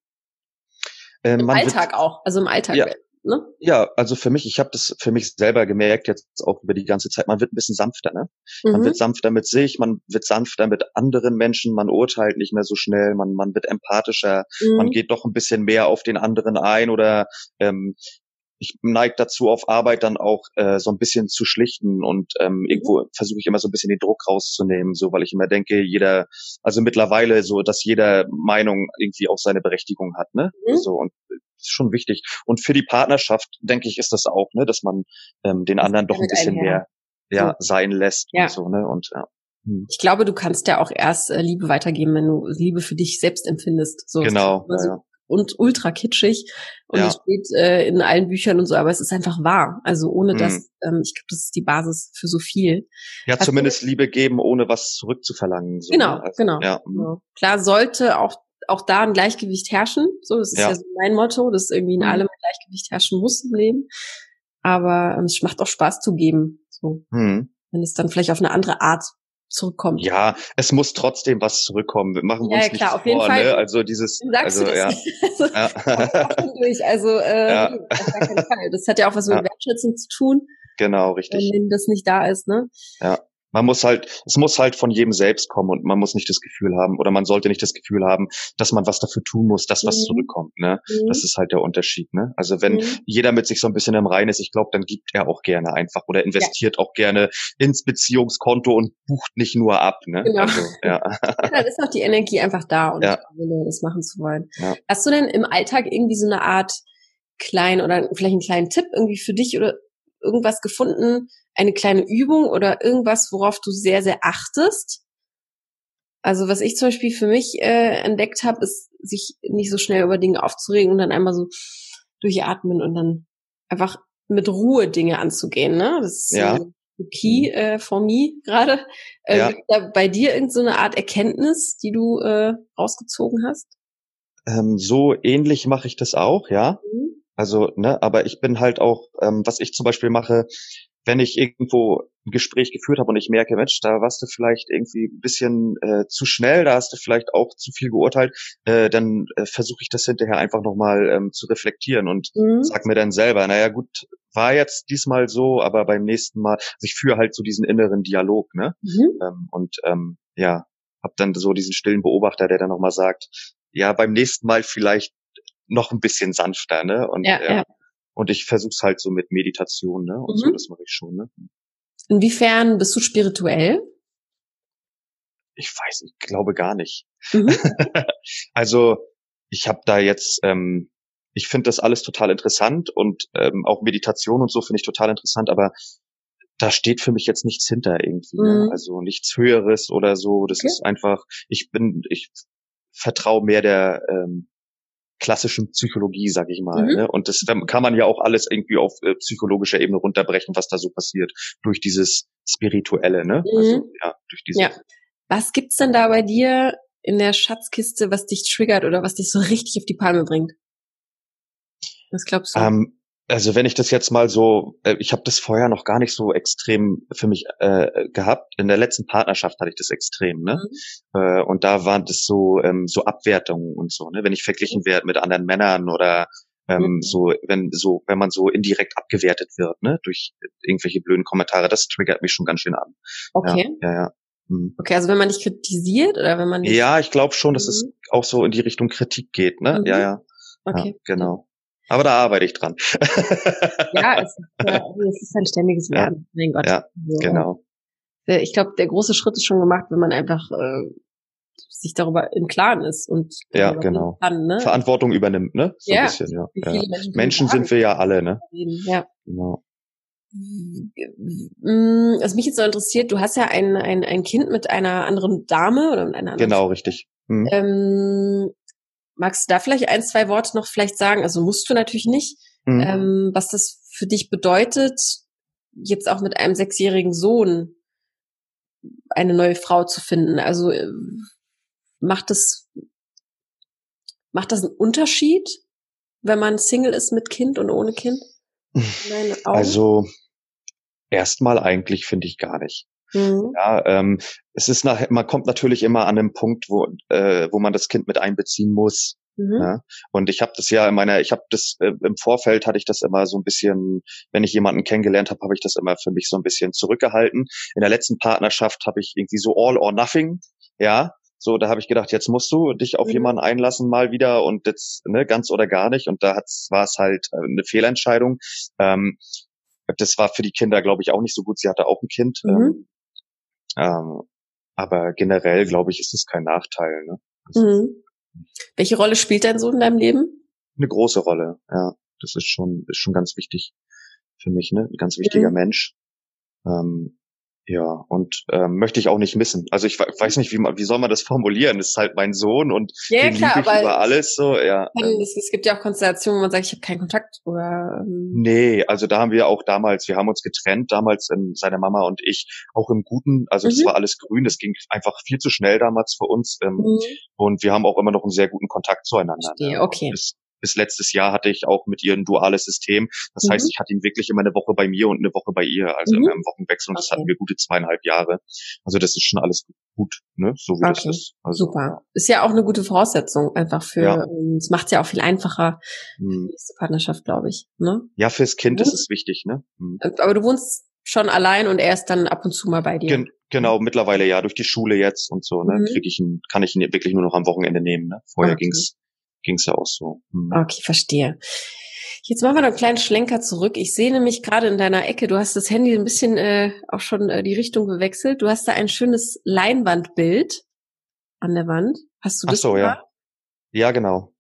Äh, Im Alltag auch, also im Alltag. Ja, Ne? Ja, also für mich, ich habe das für mich selber gemerkt, jetzt auch über die ganze Zeit, man wird ein bisschen sanfter, ne? Man mhm. wird sanfter mit sich, man wird sanfter mit anderen Menschen, man urteilt nicht mehr so schnell, man, man wird empathischer, mhm. man geht doch ein bisschen mehr auf den anderen ein oder ähm, ich neige dazu, auf Arbeit dann auch äh, so ein bisschen zu schlichten und ähm, mhm. irgendwo versuche ich immer so ein bisschen den Druck rauszunehmen, so weil ich immer denke, jeder, also mittlerweile so, dass jeder Meinung irgendwie auch seine Berechtigung hat, ne? Mhm. So und ist schon wichtig. Und für die Partnerschaft, denke ich, ist das auch, ne, dass man ähm, den anderen doch ein bisschen mehr ja, so. sein lässt ja. und so, ne? Und ja. Hm. Ich glaube, du kannst ja auch erst äh, Liebe weitergeben, wenn du Liebe für dich selbst empfindest. So, genau. So, ja, und ultra kitschig und ja. es steht äh, in allen Büchern und so, aber es ist einfach wahr. Also ohne hm. das, ähm, ich glaube, das ist die Basis für so viel. Ja, Hast zumindest du, Liebe geben, ohne was zurückzuverlangen. So, genau, ne? also, genau. Ja. Genau. Klar sollte auch auch da ein Gleichgewicht herrschen. So, das ist ja, ja so mein Motto, dass irgendwie in mhm. allem ein Gleichgewicht herrschen muss im Leben. Aber ähm, es macht auch Spaß zu geben. So. Mhm. Wenn es dann vielleicht auf eine andere Art zurückkommt. Ja, es muss trotzdem was zurückkommen. Wir machen ja, uns ja, klar, auf jeden vor, Fall. Ne? Also dieses, also ja, also, ja. durch. also äh, ja. Das hat ja auch was mit. Wertschätzung zu tun. Genau, richtig. Wenn das nicht da ist, ne? Ja man muss halt, es muss halt von jedem selbst kommen und man muss nicht das Gefühl haben oder man sollte nicht das Gefühl haben, dass man was dafür tun muss, dass was mhm. zurückkommt. Ne? Mhm. Das ist halt der Unterschied. Ne? Also wenn mhm. jeder mit sich so ein bisschen im Reinen ist, ich glaube, dann gibt er auch gerne einfach oder investiert ja. auch gerne ins Beziehungskonto und bucht nicht nur ab. Ne? Genau. Also, ja. ja, dann ist auch die Energie einfach da und ja. das machen zu wollen. Ja. Hast du denn im Alltag irgendwie so eine Art klein oder vielleicht einen kleinen Tipp irgendwie für dich oder irgendwas gefunden, eine kleine Übung oder irgendwas, worauf du sehr, sehr achtest? Also was ich zum Beispiel für mich äh, entdeckt habe, ist, sich nicht so schnell über Dinge aufzuregen und dann einmal so durchatmen und dann einfach mit Ruhe Dinge anzugehen. Ne? Das ist ja. so Key mhm. äh, for me gerade. Äh, ja. da bei dir irgendeine so Art Erkenntnis, die du äh, rausgezogen hast? Ähm, so ähnlich mache ich das auch, ja. Mhm. Also, ne, aber ich bin halt auch, ähm, was ich zum Beispiel mache, wenn ich irgendwo ein Gespräch geführt habe und ich merke, Mensch, da warst du vielleicht irgendwie ein bisschen äh, zu schnell, da hast du vielleicht auch zu viel geurteilt, äh, dann äh, versuche ich das hinterher einfach nochmal ähm, zu reflektieren und mhm. sag mir dann selber, naja gut, war jetzt diesmal so, aber beim nächsten Mal, also ich führe halt so diesen inneren Dialog, ne? Mhm. Ähm, und ähm, ja, hab dann so diesen stillen Beobachter, der dann nochmal sagt, ja, beim nächsten Mal vielleicht noch ein bisschen sanfter, ne? Und, ja, ja. und ich versuch's halt so mit Meditation, ne? Und mhm. so, das mache ich schon, ne? Inwiefern bist du spirituell? Ich weiß, ich glaube gar nicht. Mhm. also ich habe da jetzt, ähm, ich finde das alles total interessant und ähm, auch Meditation und so finde ich total interessant, aber da steht für mich jetzt nichts hinter irgendwie. Ne? Mhm. Also nichts Höheres oder so. Das okay. ist einfach, ich bin, ich vertraue mehr der ähm, klassischen Psychologie, sag ich mal. Mhm. Ne? Und das kann man ja auch alles irgendwie auf äh, psychologischer Ebene runterbrechen, was da so passiert, durch dieses Spirituelle, ne? Mhm. Also, ja, durch diese. Ja. Was gibt's denn da bei dir in der Schatzkiste, was dich triggert oder was dich so richtig auf die Palme bringt? Was glaubst du? Ähm, also wenn ich das jetzt mal so, äh, ich habe das vorher noch gar nicht so extrem für mich äh, gehabt. In der letzten Partnerschaft hatte ich das extrem, ne? Mhm. Äh, und da waren das so ähm, so Abwertungen und so, ne? Wenn ich verglichen mhm. werde mit anderen Männern oder ähm, mhm. so, wenn so, wenn man so indirekt abgewertet wird, ne? Durch irgendwelche blöden Kommentare, das triggert mich schon ganz schön an. Okay. Ja, ja. ja. Mhm. Okay, also wenn man dich kritisiert oder wenn man Ja, ich glaube schon, dass es mhm. auch so in die Richtung Kritik geht, ne? Ja, ja. Okay. Ja, genau. Aber da arbeite ich dran. ja, es ist, äh, es ist ein ständiges Lernen. Ja, mein Gott. Ja, also, genau. Äh, ich glaube, der große Schritt ist schon gemacht, wenn man einfach äh, sich darüber im Klaren ist und ja, genau. Kann, ne? Verantwortung übernimmt, ne? So ja. ein bisschen, ja. ja. Menschen, Menschen sind wir ja alle, ne? Ja. Genau. Mm, was mich jetzt so interessiert, du hast ja ein, ein, ein Kind mit einer anderen Dame oder mit einer anderen Genau, richtig. Mhm. Ähm, Magst du da vielleicht ein, zwei Worte noch vielleicht sagen? Also musst du natürlich nicht, mhm. ähm, was das für dich bedeutet, jetzt auch mit einem sechsjährigen Sohn eine neue Frau zu finden. Also äh, macht das macht das einen Unterschied, wenn man Single ist mit Kind und ohne Kind? Also erstmal eigentlich finde ich gar nicht. Mhm. Ja, ähm, es ist nach, man kommt natürlich immer an einen Punkt, wo, äh, wo man das Kind mit einbeziehen muss. Mhm. Ja? Und ich habe das ja in meiner, ich habe das äh, im Vorfeld hatte ich das immer so ein bisschen, wenn ich jemanden kennengelernt habe, habe ich das immer für mich so ein bisschen zurückgehalten. In der letzten Partnerschaft habe ich irgendwie so all or nothing, ja. So, da habe ich gedacht, jetzt musst du dich auf mhm. jemanden einlassen mal wieder und jetzt ne, ganz oder gar nicht. Und da war es halt äh, eine Fehlentscheidung. Ähm, das war für die Kinder, glaube ich, auch nicht so gut. Sie hatte auch ein Kind. Mhm. Ähm, ähm, aber generell, glaube ich, ist es kein Nachteil. Ne? Also, mhm. Welche Rolle spielt dein Sohn in deinem Leben? Eine große Rolle, ja. Das ist schon, ist schon ganz wichtig für mich, ne? Ein ganz wichtiger mhm. Mensch. Ähm, ja, und ähm, möchte ich auch nicht missen. Also ich weiß nicht, wie man, wie soll man das formulieren? Das ist halt mein Sohn und ja, den klar, liebe ich über alles so. Ja. Es, es, gibt ja auch Konstellationen, wo man sagt, ich habe keinen Kontakt oder. Ähm nee, also da haben wir auch damals, wir haben uns getrennt, damals ähm, seine Mama und ich, auch im Guten. Also mhm. war alles grün, das ging einfach viel zu schnell damals für uns. Ähm, mhm. Und wir haben auch immer noch einen sehr guten Kontakt zueinander. Verstehe, ne? okay. Das, bis letztes Jahr hatte ich auch mit ihr ein duales System. Das mhm. heißt, ich hatte ihn wirklich immer eine Woche bei mir und eine Woche bei ihr, also mhm. im Wochenwechsel. Und okay. das hatten wir gute zweieinhalb Jahre. Also das ist schon alles gut, ne? So wie okay. das ist. Also, Super. Ist ja auch eine gute Voraussetzung einfach für, ja. Ähm, es macht ja auch viel einfacher mhm. die nächste Partnerschaft, glaube ich. Ne? Ja, fürs Kind ist es wichtig, ne? Mhm. Aber du wohnst schon allein und er ist dann ab und zu mal bei dir. Gen genau, mittlerweile ja, durch die Schule jetzt und so, ne, mhm. krieg ich ihn, kann ich ihn wirklich nur noch am Wochenende nehmen, ne? Vorher okay. ging's ging es ja auch so. Hm. Okay, verstehe. Jetzt machen wir noch einen kleinen Schlenker zurück. Ich sehe nämlich gerade in deiner Ecke, du hast das Handy ein bisschen äh, auch schon äh, die Richtung gewechselt. Du hast da ein schönes Leinwandbild an der Wand. Hast du das? Ach so, ja. Ja, genau.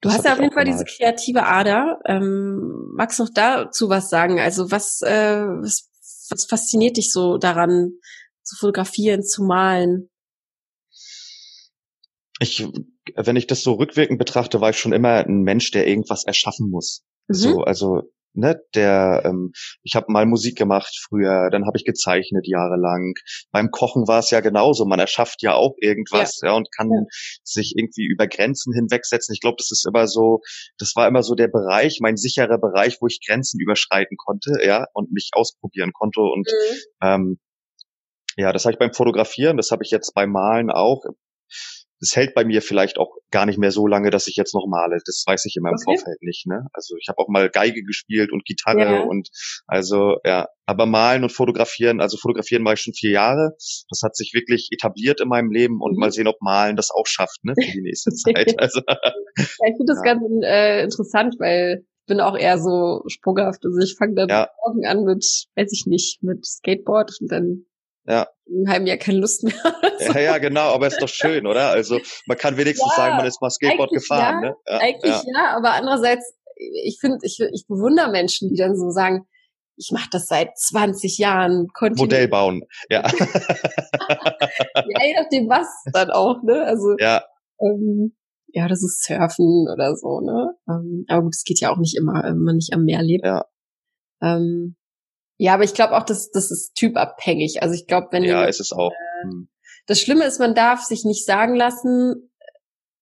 Du das hast ja auf jeden Fall diese kreative Ader. Ähm, magst du noch dazu was sagen? Also was, äh, was, was fasziniert dich so daran, zu fotografieren, zu malen? Ich wenn ich das so rückwirkend betrachte, war ich schon immer ein Mensch, der irgendwas erschaffen muss. Mhm. So, also ne, der, ähm, ich habe mal Musik gemacht früher, dann habe ich gezeichnet jahrelang. Beim Kochen war es ja genauso, man erschafft ja auch irgendwas, ja, ja und kann ja. sich irgendwie über Grenzen hinwegsetzen. Ich glaube, das ist immer so, das war immer so der Bereich, mein sicherer Bereich, wo ich Grenzen überschreiten konnte, ja, und mich ausprobieren konnte und mhm. ähm, ja, das habe ich beim Fotografieren, das habe ich jetzt beim Malen auch das hält bei mir vielleicht auch gar nicht mehr so lange, dass ich jetzt noch male. Das weiß ich immer im okay. Vorfeld nicht. Ne? Also ich habe auch mal Geige gespielt und Gitarre ja. und also ja, aber malen und fotografieren, also fotografieren mache ich schon vier Jahre. Das hat sich wirklich etabliert in meinem Leben und mhm. mal sehen, ob malen das auch schafft, ne, für die nächste Zeit. Also, ja, ich finde das ja. ganz äh, interessant, weil ich bin auch eher so sprunghaft. Also ich fange dann ja. morgen an mit, weiß ich nicht, mit Skateboard und dann ja. einem halben Jahr keine Lust mehr. ja, ja, genau, aber ist doch schön, oder? Also man kann wenigstens ja, sagen, man ist mal Skateboard gefahren. Ja, ne? Ja, eigentlich ja. ja, aber andererseits, ich finde, ich, ich bewundere Menschen, die dann so sagen, ich mache das seit 20 Jahren. Modell bauen, ja. ja, je nachdem was dann auch, ne? Also ja. Ähm, ja, das ist Surfen oder so, ne? Ähm, aber gut, es geht ja auch nicht immer, wenn man nicht am Meer lebt. Ja. Ähm, ja, aber ich glaube auch, dass das ist typabhängig. Also ich glaube, wenn ja, ist es auch. Äh, hm. Das Schlimme ist, man darf sich nicht sagen lassen,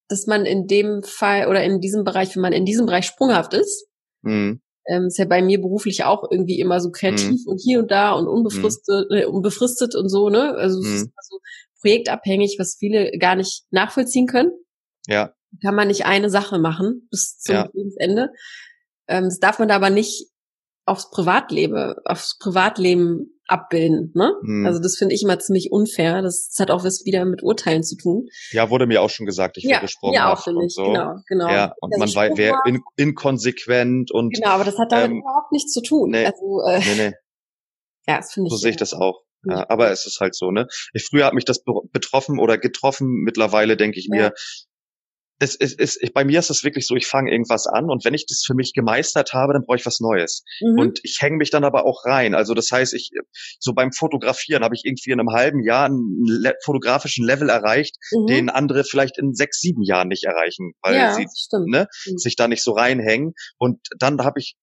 dass man in dem Fall oder in diesem Bereich, wenn man in diesem Bereich sprunghaft ist, hm. ähm, ist ja bei mir beruflich auch irgendwie immer so kreativ hm. und hier und da und unbefristet, hm. äh, unbefristet und so, ne? Also es ist hm. so projektabhängig, was viele gar nicht nachvollziehen können. Ja. Kann man nicht eine Sache machen bis zum ja. Lebensende. Ähm, das darf man da aber nicht aufs Privatleben, aufs Privatleben abbilden. Ne? Hm. Also das finde ich immer ziemlich unfair. Das, das, hat auch was wieder mit Urteilen zu tun. Ja, wurde mir auch schon gesagt, ich ja, gesprochen. Ja, auch finde ich, so. genau, genau. Ja, und also man wäre in, inkonsequent und Genau, aber das hat damit ähm, überhaupt nichts zu tun. Nee, also, äh, nee, nee. Ja, das finde ich. So sehe ich das auch. Ja, aber es ist halt so, ne? Ich, früher hat mich das betroffen oder getroffen. Mittlerweile denke ich mir, es, es, es, bei mir ist es wirklich so, ich fange irgendwas an und wenn ich das für mich gemeistert habe, dann brauche ich was Neues. Mhm. Und ich hänge mich dann aber auch rein. Also das heißt, ich so beim Fotografieren habe ich irgendwie in einem halben Jahr einen le fotografischen Level erreicht, mhm. den andere vielleicht in sechs, sieben Jahren nicht erreichen, weil ja, sie ne, mhm. sich da nicht so reinhängen. Und dann habe ich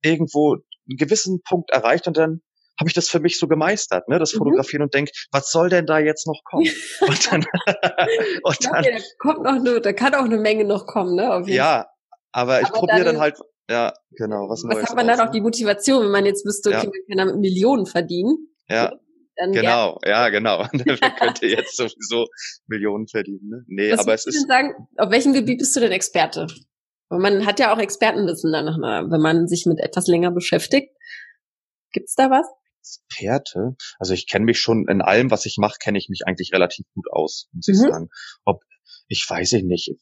irgendwo einen gewissen Punkt erreicht und dann habe ich das für mich so gemeistert, ne, das mhm. Fotografieren mhm. und denk, was soll denn da jetzt noch kommen? und dann, und dann ja, da kommt noch eine, da kann auch eine Menge noch kommen, ne? ja, aber ich probiere dann, dann, halt, ja, genau, was, was Neues. Was hat man dann auch die Motivation, wenn man jetzt wüsste, okay, ja. man kann damit Millionen verdienen? Ja. Dann genau, ja, genau. man könnte jetzt sowieso Millionen verdienen. Ne? Nee, was aber es ist. sagen, auf welchem Gebiet bist du denn Experte? Weil man hat ja auch Expertenwissen dann, wenn man sich mit etwas länger beschäftigt. Gibt's da was? Experte. Also ich kenne mich schon in allem, was ich mache, kenne ich mich eigentlich relativ gut aus, muss mhm. ich sagen. Ob ich weiß ich nicht.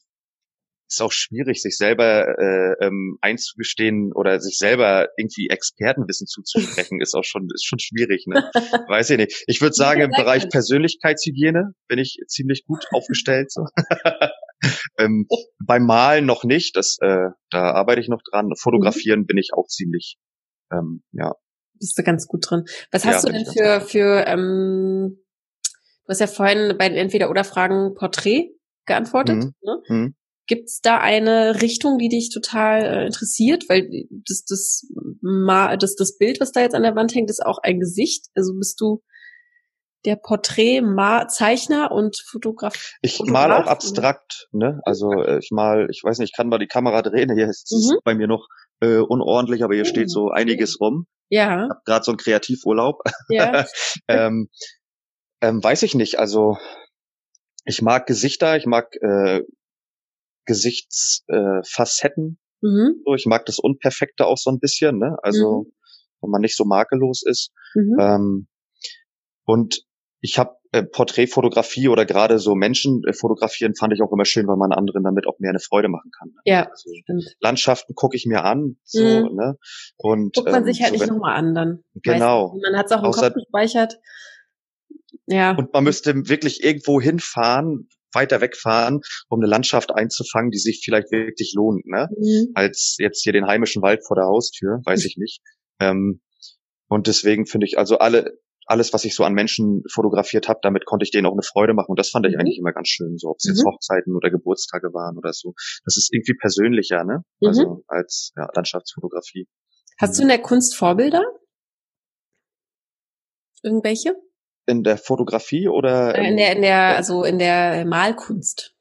Ist auch schwierig, sich selber äh, ähm, einzugestehen oder sich selber irgendwie Expertenwissen zuzusprechen, ist auch schon ist schon schwierig. Ne? weiß ich nicht. Ich würde sagen, im Bereich Persönlichkeitshygiene bin ich ziemlich gut aufgestellt. So. ähm, beim Malen noch nicht. Das, äh, da arbeite ich noch dran. Mhm. Fotografieren bin ich auch ziemlich ähm, ja bist du ganz gut drin. Was hast ja, du denn für, für ähm, du hast ja vorhin bei den Entweder-Oder-Fragen Porträt geantwortet. Mhm. Ne? Mhm. Gibt es da eine Richtung, die dich total äh, interessiert? Weil das, das, das, das Bild, was da jetzt an der Wand hängt, ist auch ein Gesicht. Also bist du der Porträtzeichner und Fotograf. Ich mal auch abstrakt, ne? Also äh, ich mal, ich weiß nicht, ich kann mal die Kamera drehen. Hier ist mhm. bei mir noch äh, unordentlich, aber hier mhm. steht so einiges rum. Ja. Ich habe gerade so einen Kreativurlaub. Ja. ähm, ähm, weiß ich nicht. Also ich mag Gesichter, ich mag äh, Gesichtsfacetten. Äh, mhm. so, ich mag das Unperfekte auch so ein bisschen, ne? Also mhm. wenn man nicht so makellos ist. Mhm. Ähm, und ich habe äh, Porträtfotografie oder gerade so Menschen äh, fotografieren fand ich auch immer schön, weil man anderen damit auch mehr eine Freude machen kann. Ne? Ja, also, stimmt. Landschaften gucke ich mir an, so, mhm. ne? Und guckt man ähm, sich halt so nicht nochmal an dann. Genau. Man hat es auch im Außer, Kopf gespeichert. Ja. Und man müsste wirklich irgendwo hinfahren, weiter wegfahren, um eine Landschaft einzufangen, die sich vielleicht wirklich lohnt, ne? Mhm. Als jetzt hier den heimischen Wald vor der Haustür, weiß ich nicht. Ähm, und deswegen finde ich also alle alles, was ich so an Menschen fotografiert habe, damit konnte ich denen auch eine Freude machen. Und das fand ich mhm. eigentlich immer ganz schön, so ob es mhm. jetzt Hochzeiten oder Geburtstage waren oder so. Das ist irgendwie persönlicher, ne? Mhm. Also als ja, Landschaftsfotografie. Hast du in der Kunst Vorbilder? Irgendwelche? In der Fotografie oder? Äh, in der, in der, also in der Malkunst.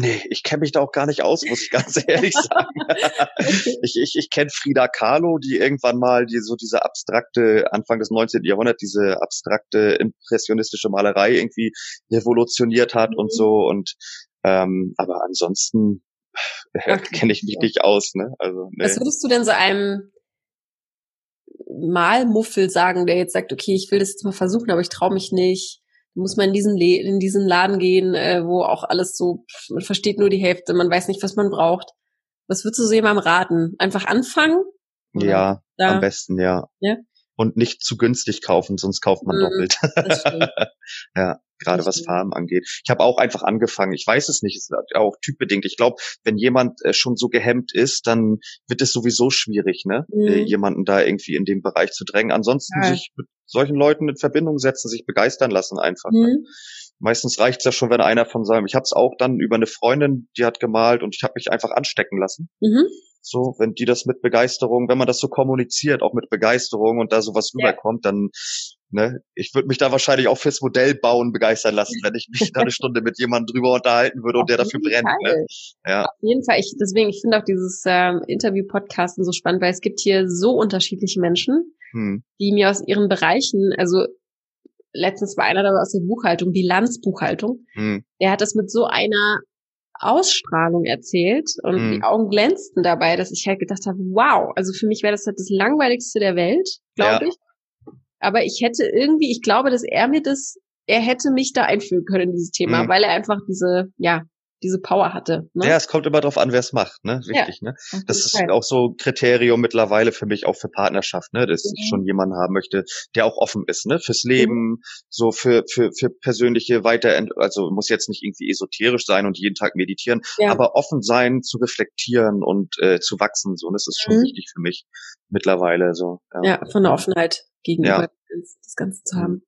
Nee, ich kenne mich da auch gar nicht aus, muss ich ganz ehrlich sagen. ich ich, ich kenne Frida Kahlo, die irgendwann mal die, so diese abstrakte, Anfang des 19. Jahrhunderts, diese abstrakte impressionistische Malerei irgendwie revolutioniert hat mhm. und so. Und Ähm, aber ansonsten äh, kenne ich mich nicht aus, ne? Also, nee. Was würdest du denn so einem Malmuffel sagen, der jetzt sagt, okay, ich will das jetzt mal versuchen, aber ich traue mich nicht. Muss man in diesen, Le in diesen Laden gehen, äh, wo auch alles so, man versteht nur die Hälfte, man weiß nicht, was man braucht. Was würdest du so jemandem raten? Einfach anfangen? Ja, da? am besten, ja. ja. Und nicht zu günstig kaufen, sonst kauft man mhm, doppelt. ja gerade was Farben angeht. Ich habe auch einfach angefangen. Ich weiß es nicht, es ist auch typbedingt. Ich glaube, wenn jemand äh, schon so gehemmt ist, dann wird es sowieso schwierig, ne, äh, mhm. jemanden da irgendwie in dem Bereich zu drängen. Ansonsten ja. sich mit solchen Leuten in Verbindung setzen, sich begeistern lassen einfach. Ne? Mhm. Meistens reicht's ja schon, wenn einer von seinem. Ich habe es auch dann über eine Freundin, die hat gemalt und ich habe mich einfach anstecken lassen. Mhm. So, wenn die das mit Begeisterung, wenn man das so kommuniziert, auch mit Begeisterung und da sowas ja. rüberkommt, dann Ne? Ich würde mich da wahrscheinlich auch fürs Modell bauen begeistern lassen, wenn ich mich da eine Stunde mit jemandem drüber unterhalten würde und der dafür brennt. Ne? Ja. Auf jeden Fall. Ich, deswegen, ich finde auch dieses ähm, Interview-Podcasten so spannend, weil es gibt hier so unterschiedliche Menschen, hm. die mir aus ihren Bereichen, also letztens war einer dabei aus der Buchhaltung, Bilanzbuchhaltung, hm. der hat das mit so einer Ausstrahlung erzählt und hm. die Augen glänzten dabei, dass ich halt gedacht habe, wow, also für mich wäre das halt das langweiligste der Welt, glaube ja. ich. Aber ich hätte irgendwie, ich glaube, dass er mir das, er hätte mich da einführen können in dieses Thema, mhm. weil er einfach diese, ja, diese Power hatte. Ne? Ja, es kommt immer drauf an, wer es macht, ne? Wichtig, ja, ne? Das ist Fall. auch so Kriterium mittlerweile für mich auch für Partnerschaft, ne? Dass mhm. ich schon jemanden haben möchte, der auch offen ist, ne? Fürs Leben, mhm. so für, für, für persönliche Weiterent, also muss jetzt nicht irgendwie esoterisch sein und jeden Tag meditieren, ja. aber offen sein, zu reflektieren und äh, zu wachsen, so. Und das ist schon mhm. wichtig für mich mittlerweile, so. Ja, ja von der Offenheit gegenüber ja. das Ganze zu haben.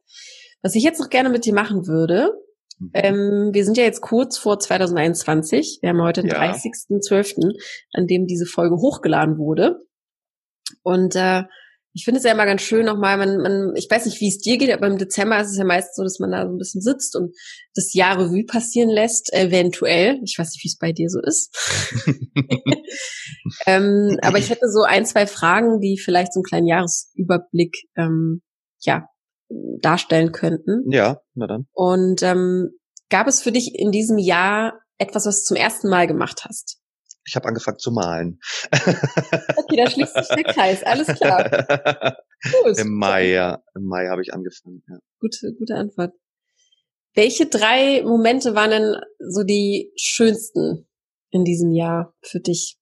Was ich jetzt noch gerne mit dir machen würde, mhm. ähm, wir sind ja jetzt kurz vor 2021, wir haben heute den ja. 30.12., an dem diese Folge hochgeladen wurde. Und äh, ich finde es ja immer ganz schön nochmal, man, man, ich weiß nicht, wie es dir geht, aber im Dezember ist es ja meist so, dass man da so ein bisschen sitzt und das Jahr Revue passieren lässt, eventuell. Ich weiß nicht, wie es bei dir so ist. ähm, aber ich hätte so ein, zwei Fragen, die vielleicht so einen kleinen Jahresüberblick ähm, ja, darstellen könnten. Ja, na dann. Und ähm, gab es für dich in diesem Jahr etwas, was du zum ersten Mal gemacht hast? Ich habe angefangen zu malen. Okay, da schließt sich der Kreis. Alles klar. Gut. Im Mai, ja. Im Mai habe ich angefangen. Ja. Gute, gute Antwort. Welche drei Momente waren denn so die schönsten in diesem Jahr für dich?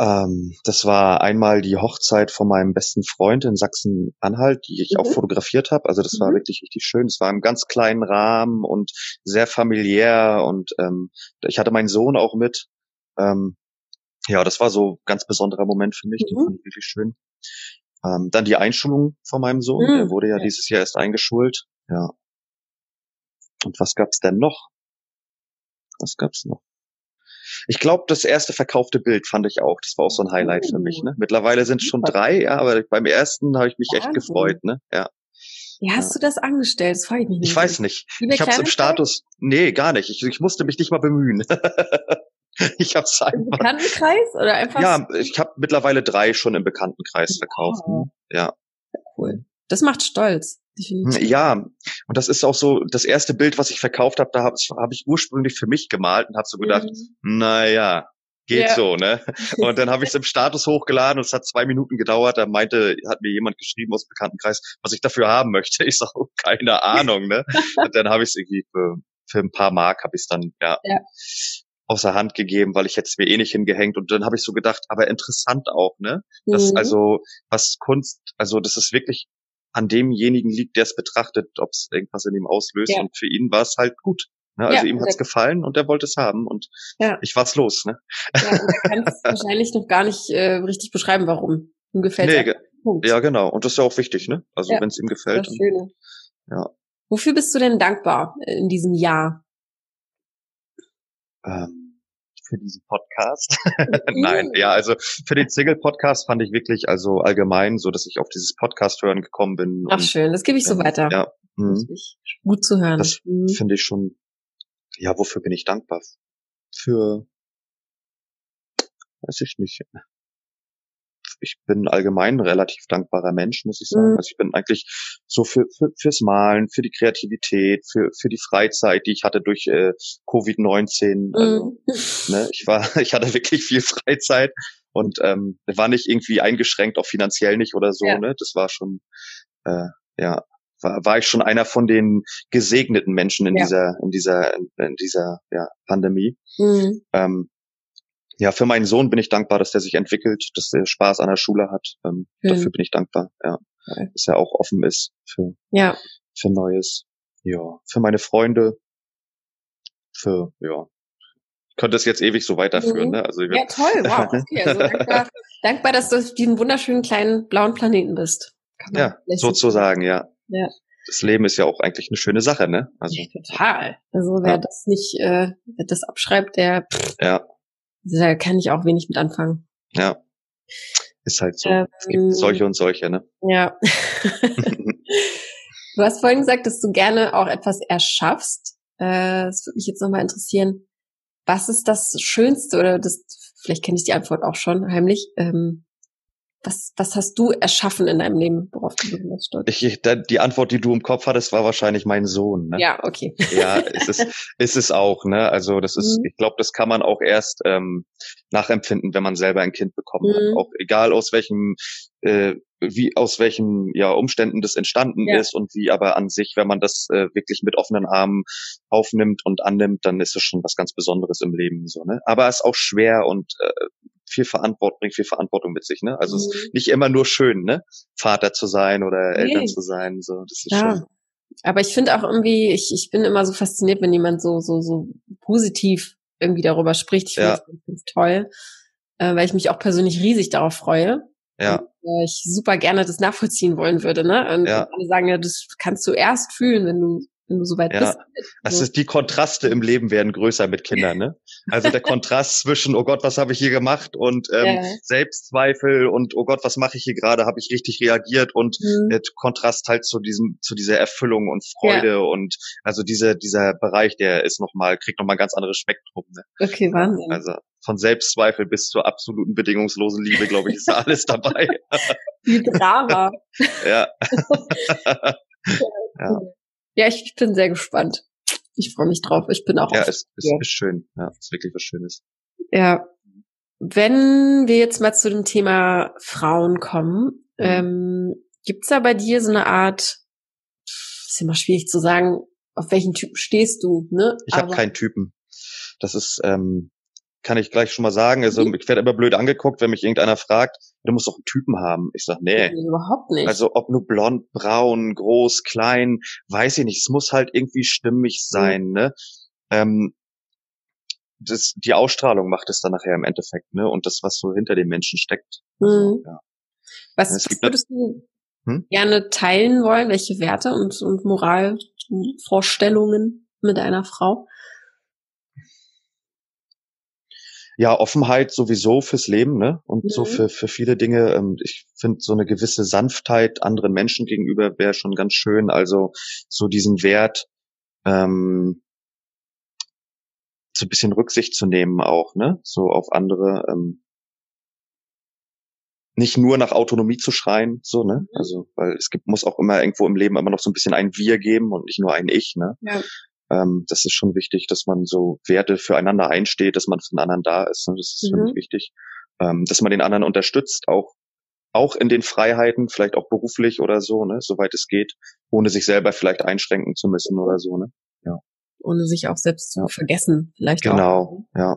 Ähm, das war einmal die Hochzeit von meinem besten Freund in Sachsen-Anhalt, die ich mhm. auch fotografiert habe. Also das mhm. war wirklich richtig schön. Es war im ganz kleinen Rahmen und sehr familiär und ähm, ich hatte meinen Sohn auch mit. Ähm, ja, das war so ein ganz besonderer Moment für mich, mhm. den fand ich wirklich schön. Ähm, dann die Einschulung von meinem Sohn, mhm. der wurde ja dieses Jahr erst eingeschult. Ja. Und was gab's denn noch? Was gab's noch? Ich glaube, das erste verkaufte Bild fand ich auch. Das war auch so ein Highlight für mich. Ne? Oh. Mittlerweile sind es schon drei, ja, aber beim ersten habe ich mich echt gefreut. Ne? Ja. Wie hast ja. du das angestellt? Das frage ich mich nicht. Ich weiß nicht. Ich habe es im Status. Nee, gar nicht. Ich, ich musste mich nicht mal bemühen. ich habe es einfach. Im Bekanntenkreis oder einfach? Ja, ich habe mittlerweile drei schon im Bekanntenkreis verkauft. Wow. Ja. Cool. Das macht stolz. Definitiv. Ja, und das ist auch so das erste Bild, was ich verkauft habe. Da habe hab ich ursprünglich für mich gemalt und habe so gedacht, mhm. naja, geht ja. so, ne? Und dann habe ich es im Status hochgeladen und es hat zwei Minuten gedauert. Da meinte, hat mir jemand geschrieben aus dem Bekanntenkreis, was ich dafür haben möchte. Ich sage, oh, keine Ahnung, ne? und dann habe ich es irgendwie für, für ein paar Mark habe ich es dann ja, ja außer Hand gegeben, weil ich hätte es mir eh nicht hingehängt. Und dann habe ich so gedacht, aber interessant auch, ne? Das mhm. also, was Kunst, also das ist wirklich an demjenigen liegt, der es betrachtet, ob es irgendwas in ihm auslöst. Ja. Und für ihn war es halt gut. Ne? Also ja, ihm hat's gefallen und er wollte es haben und ja. ich war's los. Ne? Ja, er kann es wahrscheinlich noch gar nicht äh, richtig beschreiben, warum. Ihm gefällt nee, Punkt. Ja, genau. Und das ist ja auch wichtig, ne? Also ja, wenn es ihm gefällt. Das Schöne. Ja. Wofür bist du denn dankbar in diesem Jahr? ähm, für diesen Podcast. Nein, ja, also für den Single-Podcast fand ich wirklich, also allgemein, so dass ich auf dieses Podcast hören gekommen bin. Ach schön, das gebe ich so weiter. Ja. Mhm. Gut zu hören. Das mhm. finde ich schon, ja, wofür bin ich dankbar? Für, weiß ich nicht. Ich bin allgemein ein relativ dankbarer Mensch, muss ich sagen. Mhm. Also ich bin eigentlich so für, für fürs Malen, für die Kreativität, für für die Freizeit, die ich hatte durch äh, Covid-19. Also, mhm. ne, ich war, ich hatte wirklich viel Freizeit und ähm, war nicht irgendwie eingeschränkt, auch finanziell nicht oder so. Ja. Ne, das war schon äh, ja war, war ich schon einer von den gesegneten Menschen in ja. dieser in dieser in dieser ja, Pandemie. Mhm. Ähm, ja, für meinen Sohn bin ich dankbar, dass der sich entwickelt, dass er Spaß an der Schule hat. Ähm, mhm. Dafür bin ich dankbar, ja. Okay. Dass er auch offen ist für, ja. für Neues. Ja, für meine Freunde, für, ja, ich könnte es jetzt ewig so weiterführen. Mhm. Ne? Also ja, toll, wow. Okay, also dankbar, dankbar, dass du auf diesem wunderschönen kleinen blauen Planeten bist. Ja, sozusagen, ja. ja. Das Leben ist ja auch eigentlich eine schöne Sache, ne? Also, ja, total. Also wer ja. das nicht, äh, wer das abschreibt, der pff, ja. Da kann ich auch wenig mit anfangen. Ja. Ist halt so. Ähm, es gibt solche und solche, ne? Ja. du hast vorhin gesagt, dass du gerne auch etwas erschaffst. Äh, das würde mich jetzt nochmal interessieren. Was ist das Schönste oder das, vielleicht kenne ich die Antwort auch schon heimlich, ähm, was, was hast du erschaffen in deinem Leben, worauf du besonders stolz ich, ich, Die Antwort, die du im Kopf hattest, war wahrscheinlich mein Sohn. Ne? Ja, okay. Ja, ist es, ist es auch. Ne? Also das ist, mhm. ich glaube, das kann man auch erst ähm, nachempfinden, wenn man selber ein Kind bekommen mhm. hat. Auch egal aus welchem, äh, wie aus welchen ja Umständen das entstanden ja. ist und wie aber an sich, wenn man das äh, wirklich mit offenen Armen aufnimmt und annimmt, dann ist es schon was ganz Besonderes im Leben so. Ne? Aber es ist auch schwer und äh, viel Verantwortung, bringt viel Verantwortung mit sich, ne? Also mhm. es ist mhm. nicht immer nur schön, ne? Vater zu sein oder nee. Eltern zu sein, so, das ist ja. schon. Aber ich finde auch irgendwie, ich, ich bin immer so fasziniert, wenn jemand so, so, so positiv irgendwie darüber spricht. Ich finde ja. das ganz, ganz toll, äh, weil ich mich auch persönlich riesig darauf freue. Ja. Und, äh, ich super gerne das nachvollziehen wollen würde, ne? Und ja. alle sagen ja, das kannst du erst fühlen, wenn du wenn du so weit ja. bist. Also die Kontraste im Leben werden größer mit Kindern, ne? Also der Kontrast zwischen, oh Gott, was habe ich hier gemacht und ähm, ja. Selbstzweifel und oh Gott, was mache ich hier gerade, habe ich richtig reagiert und mhm. der Kontrast halt zu diesem, zu dieser Erfüllung und Freude ja. und also dieser, dieser Bereich, der ist nochmal, kriegt nochmal ein ganz anderes Spektrum. Ne? Okay, Wahnsinn. Also von Selbstzweifel bis zur absoluten bedingungslosen Liebe, glaube ich, ist da alles dabei. Wie Drama. ja. ja. Ja, ich bin sehr gespannt. Ich freue mich drauf. Ich bin auch. Ja, es, es ist schön. Ja, es ist wirklich was Schönes. Ja. Wenn wir jetzt mal zu dem Thema Frauen kommen, mhm. ähm, gibt's da bei dir so eine Art, ist immer schwierig zu sagen, auf welchen Typen stehst du, ne? Ich habe keinen Typen. Das ist, ähm, kann ich gleich schon mal sagen. Also mhm. ich werde immer blöd angeguckt, wenn mich irgendeiner fragt, du musst doch einen Typen haben. Ich sag, nee. Überhaupt nicht. Also ob nur blond, braun, groß, klein, weiß ich nicht. Es muss halt irgendwie stimmig mhm. sein, mhm. ne? Ähm, das, die Ausstrahlung macht es dann nachher im Endeffekt, ne? Und das, was so hinter dem Menschen steckt. Also, mhm. ja. Was würdest du hm? gerne teilen wollen? Welche Werte und, und Moralvorstellungen mit einer Frau? Ja, Offenheit sowieso fürs Leben, ne? Und mhm. so für, für viele Dinge. Ähm, ich finde so eine gewisse Sanftheit anderen Menschen gegenüber wäre schon ganz schön. Also so diesen Wert, ähm, so ein bisschen Rücksicht zu nehmen auch, ne? So auf andere, ähm, nicht nur nach Autonomie zu schreien, so, ne? Mhm. Also, weil es gibt, muss auch immer irgendwo im Leben immer noch so ein bisschen ein Wir geben und nicht nur ein Ich, ne? Ja. Ähm, das ist schon wichtig, dass man so Werte füreinander einsteht, dass man für den anderen da ist. Ne? Das ist mhm. für mich wichtig. Ähm, dass man den anderen unterstützt, auch auch in den Freiheiten, vielleicht auch beruflich oder so, ne, soweit es geht, ohne sich selber vielleicht einschränken zu müssen oder so, ne? Ja. Ohne sich auch selbst zu vergessen, vielleicht genau, auch. Genau, ja.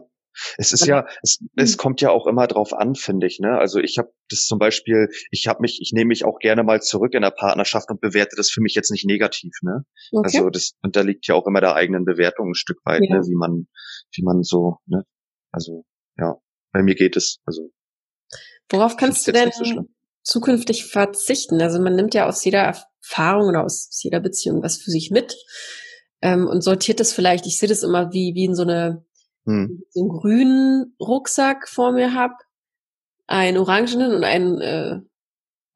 Es ist ja, es, es hm. kommt ja auch immer drauf an, finde ich. Ne? Also ich habe das zum Beispiel, ich habe mich, ich nehme mich auch gerne mal zurück in der Partnerschaft und bewerte das für mich jetzt nicht negativ. Ne? Okay. Also das und da liegt ja auch immer der eigenen Bewertung ein Stück weit, ja. ne? wie man, wie man so, ne? Also ja, bei mir geht es. Also worauf kannst du denn so zukünftig verzichten? Also man nimmt ja aus jeder Erfahrung oder aus jeder Beziehung was für sich mit ähm, und sortiert das vielleicht. Ich sehe das immer wie wie in so eine hm. so einen grünen Rucksack vor mir habe, einen orangenen und einen äh,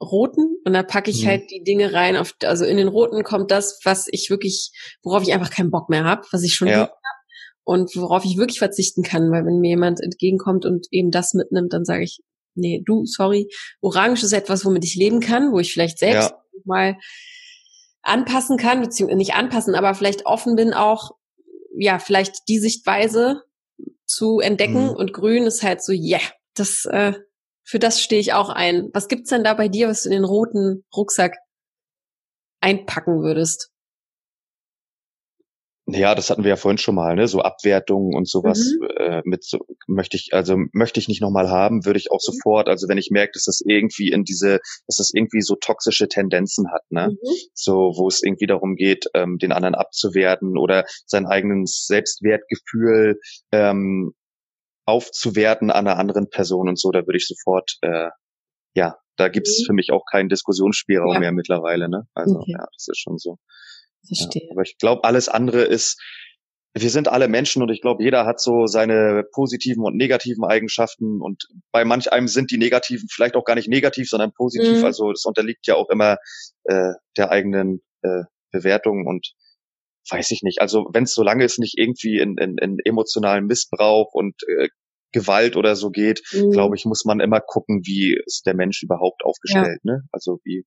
roten und da packe ich hm. halt die Dinge rein. Auf, also in den roten kommt das, was ich wirklich, worauf ich einfach keinen Bock mehr habe, was ich schon ja. habe und worauf ich wirklich verzichten kann, weil wenn mir jemand entgegenkommt und eben das mitnimmt, dann sage ich, nee, du, sorry, orange ist etwas, womit ich leben kann, wo ich vielleicht selbst ja. mal anpassen kann, beziehungsweise nicht anpassen, aber vielleicht offen bin auch, ja, vielleicht die Sichtweise zu entdecken mhm. und grün ist halt so, yeah, das, äh, für das stehe ich auch ein. Was gibt's denn da bei dir, was du in den roten Rucksack einpacken würdest? Ja, das hatten wir ja vorhin schon mal, ne? So Abwertungen und sowas mhm. äh, mit so möchte ich, also möchte ich nicht nochmal haben, würde ich auch mhm. sofort, also wenn ich merke, dass das irgendwie in diese, dass das irgendwie so toxische Tendenzen hat, ne? Mhm. So, wo es irgendwie darum geht, ähm, den anderen abzuwerten oder sein eigenes Selbstwertgefühl ähm, aufzuwerten an einer anderen Person und so, da würde ich sofort, äh, ja, da gibt's mhm. für mich auch keinen Diskussionsspielraum ja. mehr mittlerweile, ne? Also okay. ja, das ist schon so. Verstehe. Ja, aber ich glaube, alles andere ist, wir sind alle Menschen und ich glaube, jeder hat so seine positiven und negativen Eigenschaften und bei manch einem sind die negativen vielleicht auch gar nicht negativ, sondern positiv. Mhm. Also das unterliegt ja auch immer äh, der eigenen äh, Bewertung und weiß ich nicht. Also wenn es so lange es nicht irgendwie in, in, in emotionalen Missbrauch und äh, Gewalt oder so geht, mhm. glaube ich, muss man immer gucken, wie ist der Mensch überhaupt aufgestellt, ja. ne? Also wie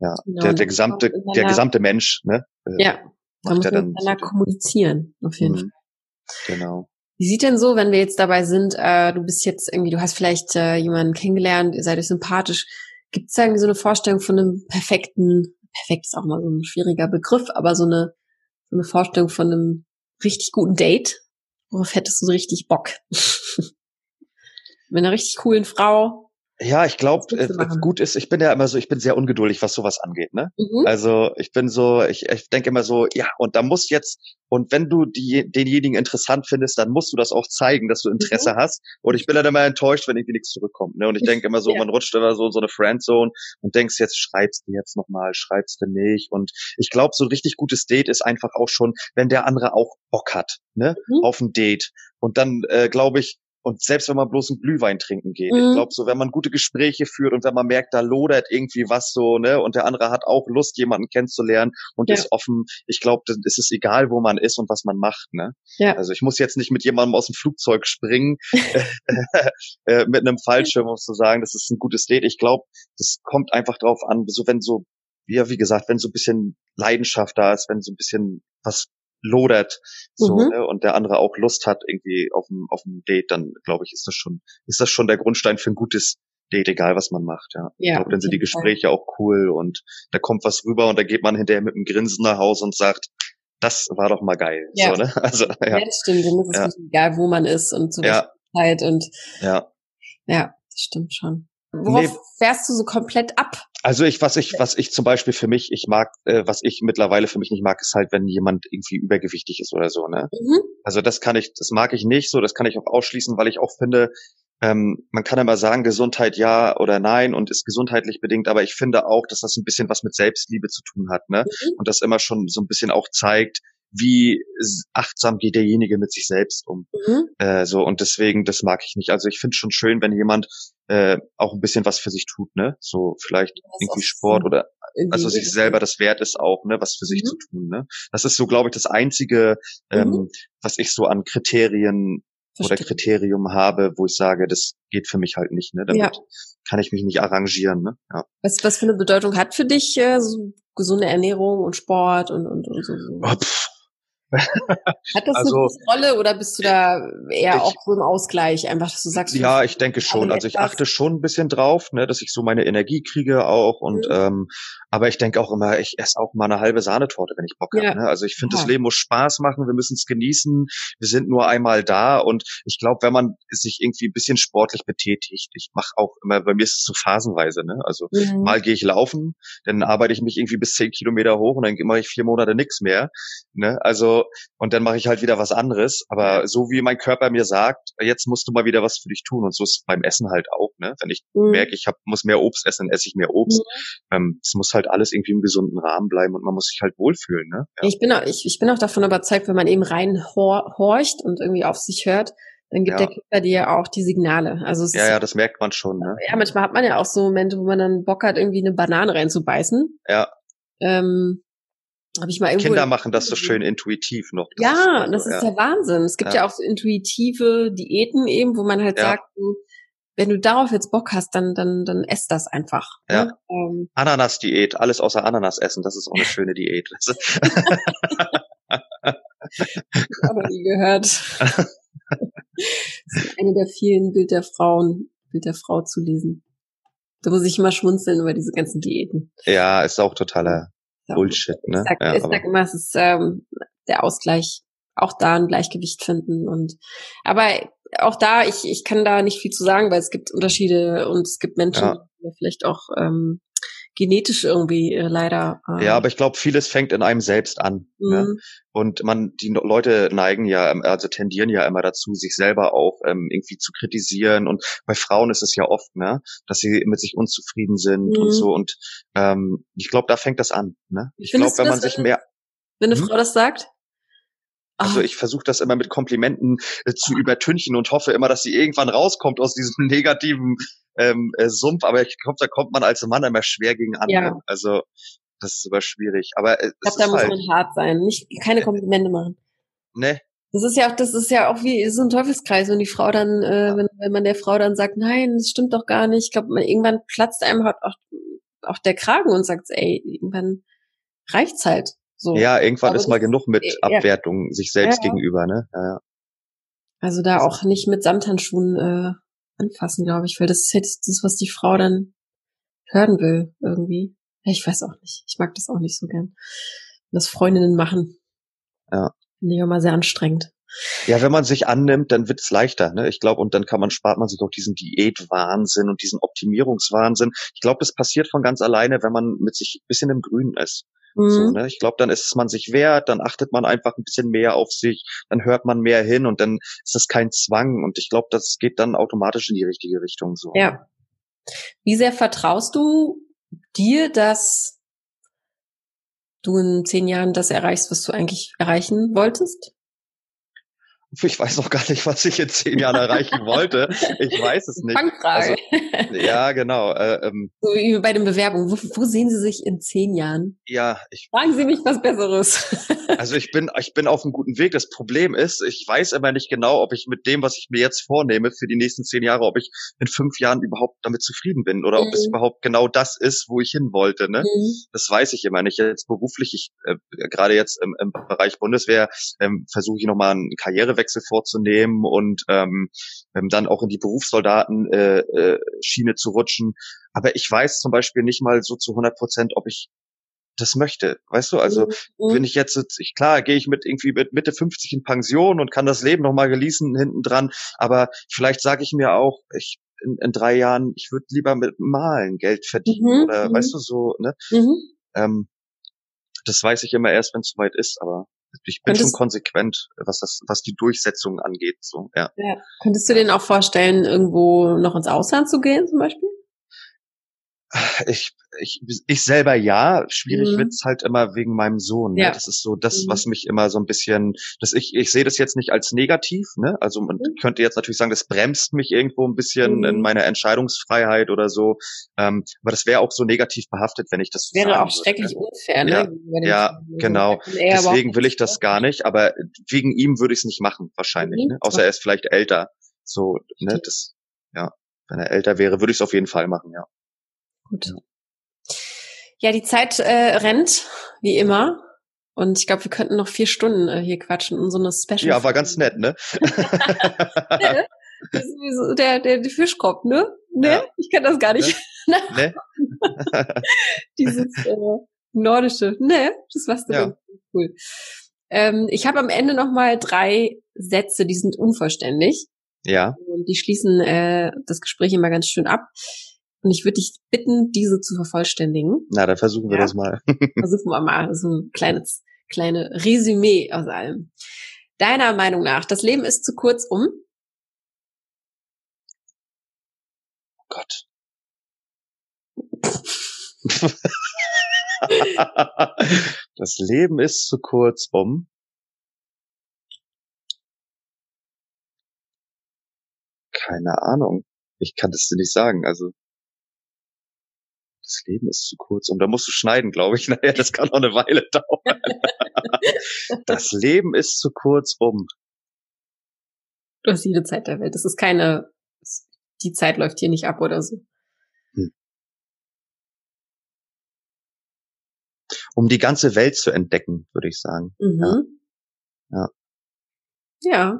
ja, genau, der, der gesamte, der gesamte Mensch, ne? Äh, ja, da muss man miteinander so kommunizieren, auf jeden mhm. Fall. Genau. Wie sieht denn so, wenn wir jetzt dabei sind, äh, du bist jetzt irgendwie, du hast vielleicht äh, jemanden kennengelernt, ihr seid euch sympathisch. Gibt es da irgendwie so eine Vorstellung von einem perfekten, perfekt ist auch mal so ein schwieriger Begriff, aber so eine, so eine Vorstellung von einem richtig guten Date? Worauf hättest du so richtig Bock? Mit einer richtig coolen Frau, ja, ich glaube, äh, gut ist, ich bin ja immer so, ich bin sehr ungeduldig, was sowas angeht, ne? Mhm. Also ich bin so, ich, ich denke immer so, ja, und da muss jetzt, und wenn du die, denjenigen interessant findest, dann musst du das auch zeigen, dass du Interesse mhm. hast. Und ich bin dann immer enttäuscht, wenn irgendwie nichts zurückkommt. Ne? Und ich denke immer so, ja. man rutscht immer so in so eine Friendzone und denkst, jetzt schreibst du jetzt nochmal, schreibst du nicht. Und ich glaube, so ein richtig gutes Date ist einfach auch schon, wenn der andere auch Bock hat, ne? Mhm. Auf ein Date. Und dann, äh, glaube ich, und selbst wenn man bloß einen Glühwein trinken geht, mhm. ich glaube so, wenn man gute Gespräche führt und wenn man merkt, da lodert irgendwie was so, ne, und der andere hat auch Lust, jemanden kennenzulernen und ja. ist offen, ich glaube, es ist egal, wo man ist und was man macht, ne. Ja. Also ich muss jetzt nicht mit jemandem aus dem Flugzeug springen, äh, mit einem Fallschirm, um zu sagen, das ist ein gutes Date. Ich glaube, das kommt einfach drauf an, so wenn so, ja, wie gesagt, wenn so ein bisschen Leidenschaft da ist, wenn so ein bisschen was lodert so mhm. ne, und der andere auch Lust hat irgendwie auf ein auf ein Date, dann glaube ich, ist das schon ist das schon der Grundstein für ein gutes Date, egal was man macht, ja. ja ich glaube, dann sind die Gespräche auch cool und da kommt was rüber und da geht man hinterher mit einem Grinsen nach Hause und sagt, das war doch mal geil. Ja, so, ne? also, ja. ja das stimmt. Dann ist es ja. nicht egal, wo man ist und zu ja. Zeit und ja. ja, das stimmt schon. Worauf nee. fährst du so komplett ab? Also ich, was ich, was ich zum Beispiel für mich, ich mag, äh, was ich mittlerweile für mich nicht mag, ist halt, wenn jemand irgendwie übergewichtig ist oder so, ne? Mhm. Also das kann ich, das mag ich nicht so, das kann ich auch ausschließen, weil ich auch finde, ähm, man kann immer sagen, Gesundheit ja oder nein und ist gesundheitlich bedingt, aber ich finde auch, dass das ein bisschen was mit Selbstliebe zu tun hat, ne? Mhm. Und das immer schon so ein bisschen auch zeigt, wie achtsam geht derjenige mit sich selbst um. Mhm. Äh, so und deswegen, das mag ich nicht. Also ich finde schon schön, wenn jemand äh, auch ein bisschen was für sich tut, ne? So vielleicht irgendwie Sport oder also sich selber das wert ist auch, ne, was für sich mhm. zu tun, ne? Das ist so, glaube ich, das einzige, ähm, mhm. was ich so an Kriterien Verstehe. oder Kriterium habe, wo ich sage, das geht für mich halt nicht, ne? Damit ja. kann ich mich nicht arrangieren, ne? Ja. Was, was für eine Bedeutung hat für dich äh, so gesunde Ernährung und Sport und, und, und so? Oh, pff, hat das also, eine Rolle oder bist du da eher ich, auch so im Ausgleich, einfach, dass du sagst? Ja, ich denke schon. Also ich achte schon ein bisschen drauf, ne, dass ich so meine Energie kriege auch und mhm. ähm, aber ich denke auch immer, ich esse auch mal eine halbe Sahnetorte, wenn ich Bock ja. habe. Ne? Also ich finde, ja. das Leben muss Spaß machen, wir müssen es genießen, wir sind nur einmal da und ich glaube, wenn man sich irgendwie ein bisschen sportlich betätigt, ich mache auch immer, bei mir ist es so phasenweise, ne? Also mhm. mal gehe ich laufen, dann arbeite ich mich irgendwie bis zehn Kilometer hoch und dann mache ich vier Monate nichts mehr. Ne? Also und dann mache ich halt wieder was anderes. Aber so wie mein Körper mir sagt, jetzt musst du mal wieder was für dich tun. Und so ist beim Essen halt auch, ne? Wenn ich mhm. merke, ich hab, muss mehr Obst essen, dann esse ich mehr Obst. Mhm. Ähm, es muss halt alles irgendwie im gesunden Rahmen bleiben und man muss sich halt wohlfühlen, ne? Ja. Ich bin auch, ich, ich bin auch davon überzeugt, wenn man eben rein horcht und irgendwie auf sich hört, dann gibt ja. der Körper dir auch die Signale. Also es ja, ist, ja, das merkt man schon. Ne? Ja, manchmal hat man ja auch so Momente, wo man dann Bock hat, irgendwie eine Banane reinzubeißen. Ja. Ähm, hab ich mal irgendwo Kinder machen das so schön intuitiv noch. Das ja, also, das ist ja. der Wahnsinn. Es gibt ja. ja. auch so intuitive Diäten eben, wo man halt ja. sagt, wenn du darauf jetzt Bock hast, dann, dann, dann ess das einfach. Ne? Ja. Ne? Ähm. Ananas-Diät, alles außer Ananas essen, das ist auch eine schöne Diät. Aber nie gehört. das ist eine der vielen Bild der Frauen, Bild der Frau zu lesen. Da muss ich immer schmunzeln über diese ganzen Diäten. Ja, ist auch totaler Bullshit, ne? Ich sag, ja, ich sag immer, es ist ähm, der Ausgleich, auch da ein Gleichgewicht finden und aber auch da, ich, ich kann da nicht viel zu sagen, weil es gibt Unterschiede und es gibt Menschen, ja. die vielleicht auch ähm, genetisch irgendwie äh, leider. Äh ja, aber ich glaube, vieles fängt in einem selbst an. Mhm. Ne? Und man, die Leute neigen ja, ähm, also tendieren ja immer dazu, sich selber auch ähm, irgendwie zu kritisieren. Und bei Frauen ist es ja oft, ne, dass sie mit sich unzufrieden sind mhm. und so. Und ähm, ich glaube, da fängt das an. Ne? Ich glaube, wenn man sich mehr. Wenn eine hm? Frau das sagt? Also ah. ich versuche das immer mit Komplimenten äh, zu übertünchen und hoffe immer, dass sie irgendwann rauskommt aus diesem negativen ähm, äh, Sumpf. Aber ich glaube, da kommt man als Mann immer schwer gegen an. Ja. Also das ist aber schwierig. Aber äh, ich glaube, da muss halt, man hart sein, nicht keine Komplimente machen. Ne. Das ist ja auch, das ist ja auch wie so ein Teufelskreis, wenn die Frau dann, äh, ja. wenn, wenn man der Frau dann sagt, nein, das stimmt doch gar nicht. Ich glaube, irgendwann platzt einem halt auch, auch der Kragen und sagt, ey, irgendwann reicht's halt. So. Ja, irgendwann ist mal genug mit Abwertung ja. sich selbst ja. gegenüber, ne? Ja, ja. Also da auch nicht mit Samthandschuhen äh, anfassen, glaube ich, weil das ist jetzt das, was die Frau dann hören will, irgendwie. Ich weiß auch nicht. Ich mag das auch nicht so gern. Das Freundinnen machen. Ja. Finde ich immer sehr anstrengend. Ja, wenn man sich annimmt, dann wird's leichter, ne? Ich glaube, und dann kann man, spart man sich auch diesen Diätwahnsinn und diesen Optimierungswahnsinn. Ich glaube, das passiert von ganz alleine, wenn man mit sich ein bisschen im Grünen ist. Mhm. So, ne? Ich glaube, dann ist es man sich wert, dann achtet man einfach ein bisschen mehr auf sich, dann hört man mehr hin und dann ist das kein Zwang. Und ich glaube, das geht dann automatisch in die richtige Richtung. So. Ja. Wie sehr vertraust du dir, dass du in zehn Jahren das erreichst, was du eigentlich erreichen wolltest? Ich weiß noch gar nicht, was ich in zehn Jahren erreichen wollte. Ich weiß es nicht. Fangfrage. Also, ja, genau. Äh, ähm, so wie bei den Bewerbungen. Wo, wo, sehen Sie sich in zehn Jahren? Ja, ich. Fragen Sie mich was Besseres. also ich bin, ich bin auf einem guten Weg. Das Problem ist, ich weiß immer nicht genau, ob ich mit dem, was ich mir jetzt vornehme für die nächsten zehn Jahre, ob ich in fünf Jahren überhaupt damit zufrieden bin oder mhm. ob es mhm. überhaupt genau das ist, wo ich hin wollte. Ne? Mhm. Das weiß ich immer nicht. Jetzt beruflich, ich äh, gerade jetzt im, im Bereich Bundeswehr ähm, versuche ich nochmal einen Karrierewechsel Jobwechsel vorzunehmen und ähm, ähm, dann auch in die Berufssoldatenschiene äh, äh, zu rutschen. Aber ich weiß zum Beispiel nicht mal so zu 100 Prozent, ob ich das möchte. Weißt du, also mhm. wenn ich jetzt, ich, klar, gehe ich mit irgendwie mit Mitte 50 in Pension und kann das Leben nochmal genießen hinten dran, aber vielleicht sage ich mir auch, ich in, in drei Jahren, ich würde lieber mit Malen Geld verdienen mhm. oder mhm. weißt du so, ne? Mhm. Ähm, das weiß ich immer erst, wenn es soweit ist, aber ich bin Könntest schon konsequent, was das, was die Durchsetzung angeht. So, ja. ja. Könntest du dir auch vorstellen, irgendwo noch ins Ausland zu gehen, zum Beispiel? Ich, ich, ich selber ja, schwierig mhm. wird's halt immer wegen meinem Sohn. Ne? Ja. Das ist so das, mhm. was mich immer so ein bisschen, dass ich, ich sehe das jetzt nicht als negativ, ne? Also man mhm. könnte jetzt natürlich sagen, das bremst mich irgendwo ein bisschen in mhm. meiner Entscheidungsfreiheit oder so. Ähm, aber das wäre auch so negativ behaftet, wenn ich das so Wäre auch schrecklich ne? unfair, ne? Ja, ja genau. Deswegen will ich das gar nicht, aber wegen ihm würde ich es nicht machen, wahrscheinlich. Mhm. Ne? Außer er ist vielleicht älter. So, ne, das, ja. Wenn er älter wäre, würde ich es auf jeden Fall machen, ja. Gut. Ja, die Zeit äh, rennt, wie immer. Und ich glaube, wir könnten noch vier Stunden äh, hier quatschen und so eine Special. Ja, war ganz nett, ne? ne? Das ist wie so der, der, der Fischkopf, ne? Ne? Ja. Ich kann das gar nicht. Ne? ne? Dieses äh, nordische. Ne? Das war's ja. cool. Ähm, ich habe am Ende noch mal drei Sätze, die sind unvollständig. Ja. Und die schließen äh, das Gespräch immer ganz schön ab. Und ich würde dich bitten, diese zu vervollständigen. Na, dann versuchen wir ja. das mal. versuchen wir mal. So ein kleines, kleine Resümee aus allem. Deiner Meinung nach, das Leben ist zu kurz um? Oh Gott. das Leben ist zu kurz um. Keine Ahnung. Ich kann das dir nicht sagen. Also das Leben ist zu kurz. Und da musst du schneiden, glaube ich. Naja, das kann auch eine Weile dauern. das Leben ist zu kurz um. Du hast jede Zeit der Welt. Das ist keine, die Zeit läuft hier nicht ab oder so. Hm. Um die ganze Welt zu entdecken, würde ich sagen. Mhm. Ja. ja. Ja.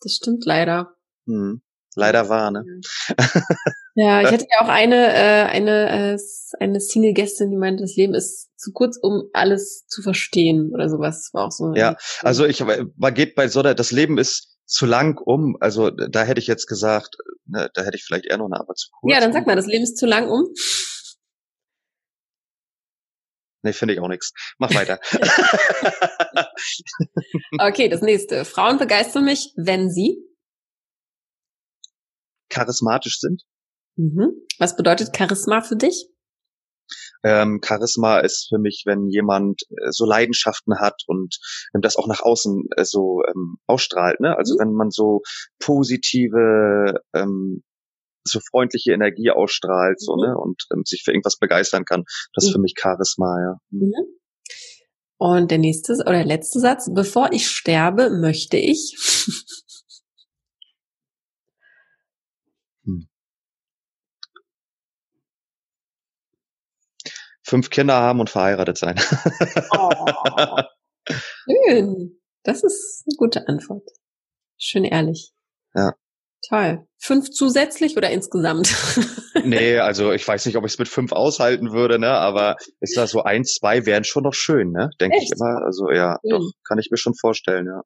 Das stimmt leider. Mhm. Leider war, ne? Ja, ich hatte ja auch eine, äh, eine, äh, eine Single-Gästin, die meinte, das Leben ist zu kurz, um alles zu verstehen oder sowas. War auch so. Ja, also ich, man geht bei so, das Leben ist zu lang um, also da hätte ich jetzt gesagt, ne, da hätte ich vielleicht eher noch eine, aber zu kurz. Ja, dann sag mal, das Leben ist zu lang um. Nee, finde ich auch nichts. Mach weiter. okay, das nächste. Frauen begeistern mich, wenn sie charismatisch sind. Mhm. Was bedeutet Charisma für dich? Ähm, Charisma ist für mich, wenn jemand äh, so Leidenschaften hat und ähm, das auch nach außen äh, so ähm, ausstrahlt. Ne? Also mhm. wenn man so positive, ähm, so freundliche Energie ausstrahlt mhm. so ne und ähm, sich für irgendwas begeistern kann, das ist für mhm. mich Charisma. Ja. Mhm. mhm. Und der nächste oder letzte Satz: Bevor ich sterbe, möchte ich. hm. Fünf Kinder haben und verheiratet sein. oh, schön. Das ist eine gute Antwort. Schön ehrlich. Ja. Toll. Fünf zusätzlich oder insgesamt? nee, also ich weiß nicht, ob ich es mit fünf aushalten würde, ne? Aber ist da so ein, zwei wären schon noch schön, ne? Denke ich immer. Also ja, mhm. doch, kann ich mir schon vorstellen, ja.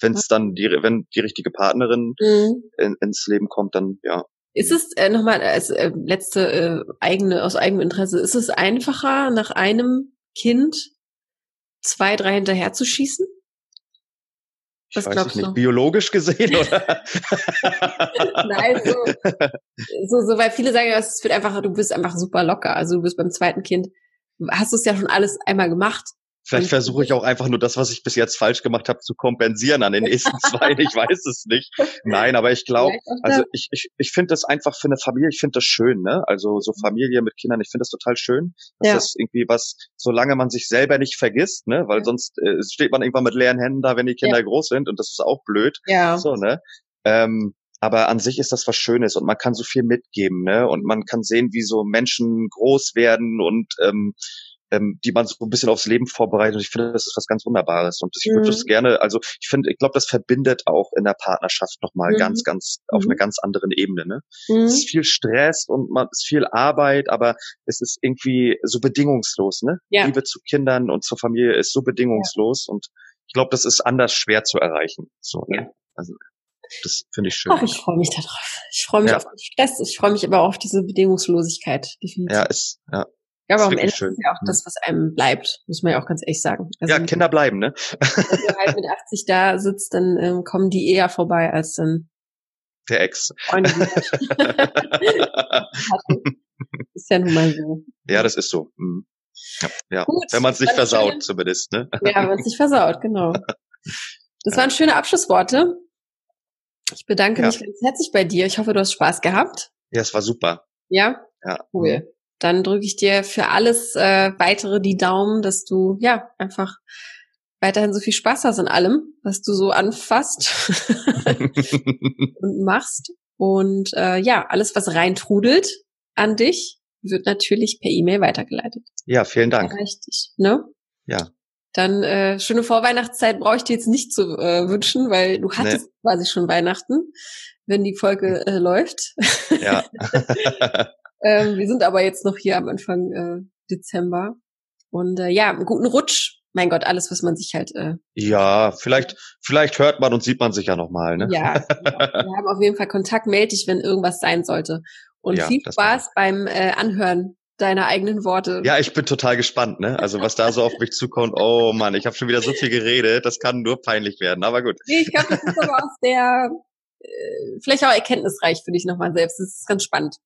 Wenn es dann die, wenn die richtige Partnerin mhm. in, ins Leben kommt, dann ja, ist es äh, nochmal als äh, letzte äh, eigene aus eigenem Interesse, ist es einfacher nach einem Kind zwei, drei hinterher zu schießen? Was ich weiß ich nicht, du? biologisch gesehen oder? Nein, so, so, so, weil viele sagen, es wird einfach, du bist einfach super locker. Also du bist beim zweiten Kind, hast du es ja schon alles einmal gemacht. Vielleicht versuche ich auch einfach nur das, was ich bis jetzt falsch gemacht habe, zu kompensieren an den nächsten zwei. Ich weiß es nicht. Nein, aber ich glaube, also ich, ich, ich finde das einfach für eine Familie, ich finde das schön, ne? Also so mhm. Familie mit Kindern, ich finde das total schön. Das ja. ist irgendwie was, solange man sich selber nicht vergisst, ne? Weil ja. sonst äh, steht man irgendwann mit leeren Händen da, wenn die Kinder ja. groß sind und das ist auch blöd. Ja. So, ne? Ähm, aber an sich ist das was Schönes und man kann so viel mitgeben, ne? Und man kann sehen, wie so Menschen groß werden und ähm, ähm, die man so ein bisschen aufs Leben vorbereitet. Und ich finde, das ist was ganz Wunderbares. Und ich würde mhm. das gerne, also ich finde, ich glaube, das verbindet auch in der Partnerschaft nochmal mhm. ganz, ganz auf mhm. einer ganz anderen Ebene. Ne? Mhm. Es ist viel Stress und man ist viel Arbeit, aber es ist irgendwie so bedingungslos. Ne? Ja. Liebe zu Kindern und zur Familie ist so bedingungslos ja. und ich glaube, das ist anders schwer zu erreichen. So, ne? ja. Also das finde ich schön. Ach, ich freue mich darauf. Ich freue mich ja. auf den Stress. Ich freue mich aber auch auf diese Bedingungslosigkeit. Definitiv. Ja, ist, ja. Ja, aber am Ende schön. ist ja auch das, was einem bleibt, muss man ja auch ganz ehrlich sagen. Also ja, Kinder bleiben, ne? Wenn du halt mit 80 da sitzt, dann ähm, kommen die eher vorbei als dann der Ex. ist ja nun mal so. Ja, das ist so. Mhm. Ja, ja. Gut, wenn man es nicht versaut, schöne... zumindest, ne? Ja, wenn man es nicht versaut, genau. Das waren schöne Abschlussworte. Ich bedanke ja. mich ganz herzlich bei dir. Ich hoffe, du hast Spaß gehabt. Ja, es war super. Ja? Ja. Cool. Dann drücke ich dir für alles äh, weitere die Daumen, dass du ja einfach weiterhin so viel Spaß hast in allem, was du so anfasst und machst. Und äh, ja, alles, was reintrudelt an dich, wird natürlich per E-Mail weitergeleitet. Ja, vielen Dank. Erreicht dich, ne? Ja. Dann äh, schöne Vorweihnachtszeit brauche ich dir jetzt nicht zu äh, wünschen, weil du hattest nee. quasi schon Weihnachten, wenn die Folge äh, läuft. Ja. Ähm, wir sind aber jetzt noch hier am Anfang äh, Dezember. Und äh, ja, einen guten Rutsch. Mein Gott, alles, was man sich halt. Äh, ja, vielleicht, vielleicht hört man und sieht man sich ja nochmal, ne? Ja, genau. wir haben auf jeden Fall Kontakt. Melde dich, wenn irgendwas sein sollte. Und ja, viel Spaß beim äh, Anhören deiner eigenen Worte. Ja, ich bin total gespannt, ne? Also was da so auf mich zukommt. Oh Mann, ich habe schon wieder so viel geredet. Das kann nur peinlich werden. Aber gut. Nee, ich glaube, das ist aber auch sehr, äh, vielleicht auch erkenntnisreich für dich nochmal selbst. Das ist ganz spannend.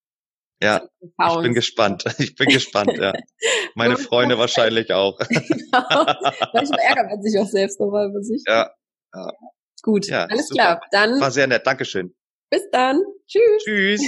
Ja, ich bin gespannt. Ich bin gespannt, ja. Meine Freunde wahrscheinlich auch. genau. Manchmal ärgert man sich auch selbst nochmal über sich. Ja. ja. Gut, ja, alles super. klar. Dann. War sehr nett. Dankeschön. Bis dann. Tschüss. Tschüss.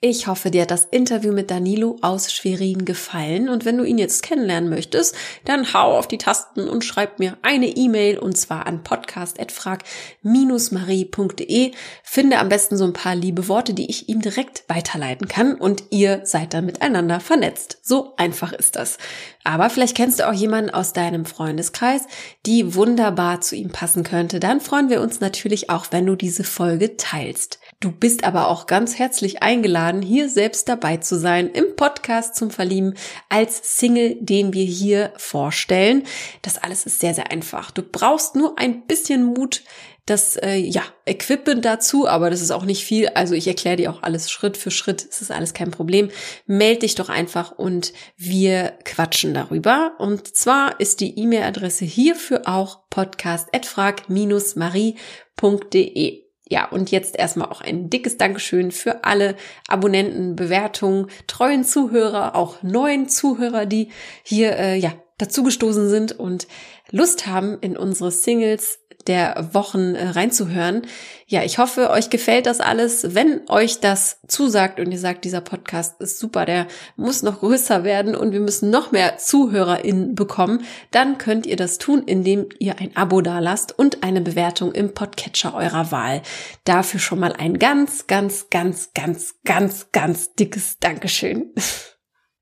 Ich hoffe, dir hat das Interview mit Danilo aus Schwerin gefallen und wenn du ihn jetzt kennenlernen möchtest, dann hau auf die Tasten und schreib mir eine E-Mail und zwar an podcast@frag-marie.de. Finde am besten so ein paar liebe Worte, die ich ihm direkt weiterleiten kann und ihr seid dann miteinander vernetzt. So einfach ist das. Aber vielleicht kennst du auch jemanden aus deinem Freundeskreis, die wunderbar zu ihm passen könnte. Dann freuen wir uns natürlich auch, wenn du diese Folge teilst. Du bist aber auch ganz herzlich eingeladen, hier selbst dabei zu sein im Podcast zum Verlieben als Single, den wir hier vorstellen. Das alles ist sehr, sehr einfach. Du brauchst nur ein bisschen Mut, das äh, ja Equipment dazu, aber das ist auch nicht viel. Also ich erkläre dir auch alles Schritt für Schritt. Es ist alles kein Problem. Meld dich doch einfach und wir quatschen darüber. Und zwar ist die E-Mail-Adresse hierfür auch podcast@frag-marie.de. Ja, und jetzt erstmal auch ein dickes Dankeschön für alle Abonnenten, Bewertungen, treuen Zuhörer, auch neuen Zuhörer, die hier äh, ja dazugestoßen sind und Lust haben, in unsere Singles der Wochen äh, reinzuhören. Ja, ich hoffe, euch gefällt das alles. Wenn euch das zusagt und ihr sagt, dieser Podcast ist super, der muss noch größer werden und wir müssen noch mehr ZuhörerInnen bekommen, dann könnt ihr das tun, indem ihr ein Abo dalasst und eine Bewertung im Podcatcher eurer Wahl. Dafür schon mal ein ganz, ganz, ganz, ganz, ganz, ganz dickes Dankeschön.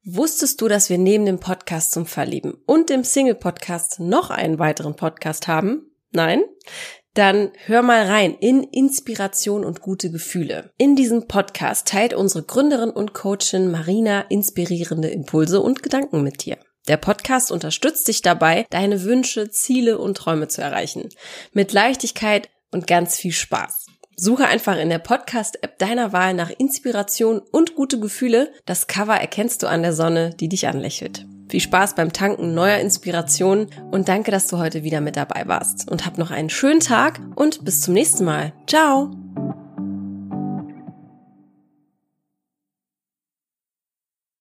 Wusstest du, dass wir neben dem Podcast zum Verlieben und dem Single-Podcast noch einen weiteren Podcast haben? Nein? Dann hör mal rein in Inspiration und gute Gefühle. In diesem Podcast teilt unsere Gründerin und Coachin Marina inspirierende Impulse und Gedanken mit dir. Der Podcast unterstützt dich dabei, deine Wünsche, Ziele und Träume zu erreichen. Mit Leichtigkeit und ganz viel Spaß. Suche einfach in der Podcast-App deiner Wahl nach Inspiration und gute Gefühle. Das Cover erkennst du an der Sonne, die dich anlächelt. Viel Spaß beim Tanken neuer Inspirationen und danke, dass du heute wieder mit dabei warst. Und hab noch einen schönen Tag und bis zum nächsten Mal. Ciao!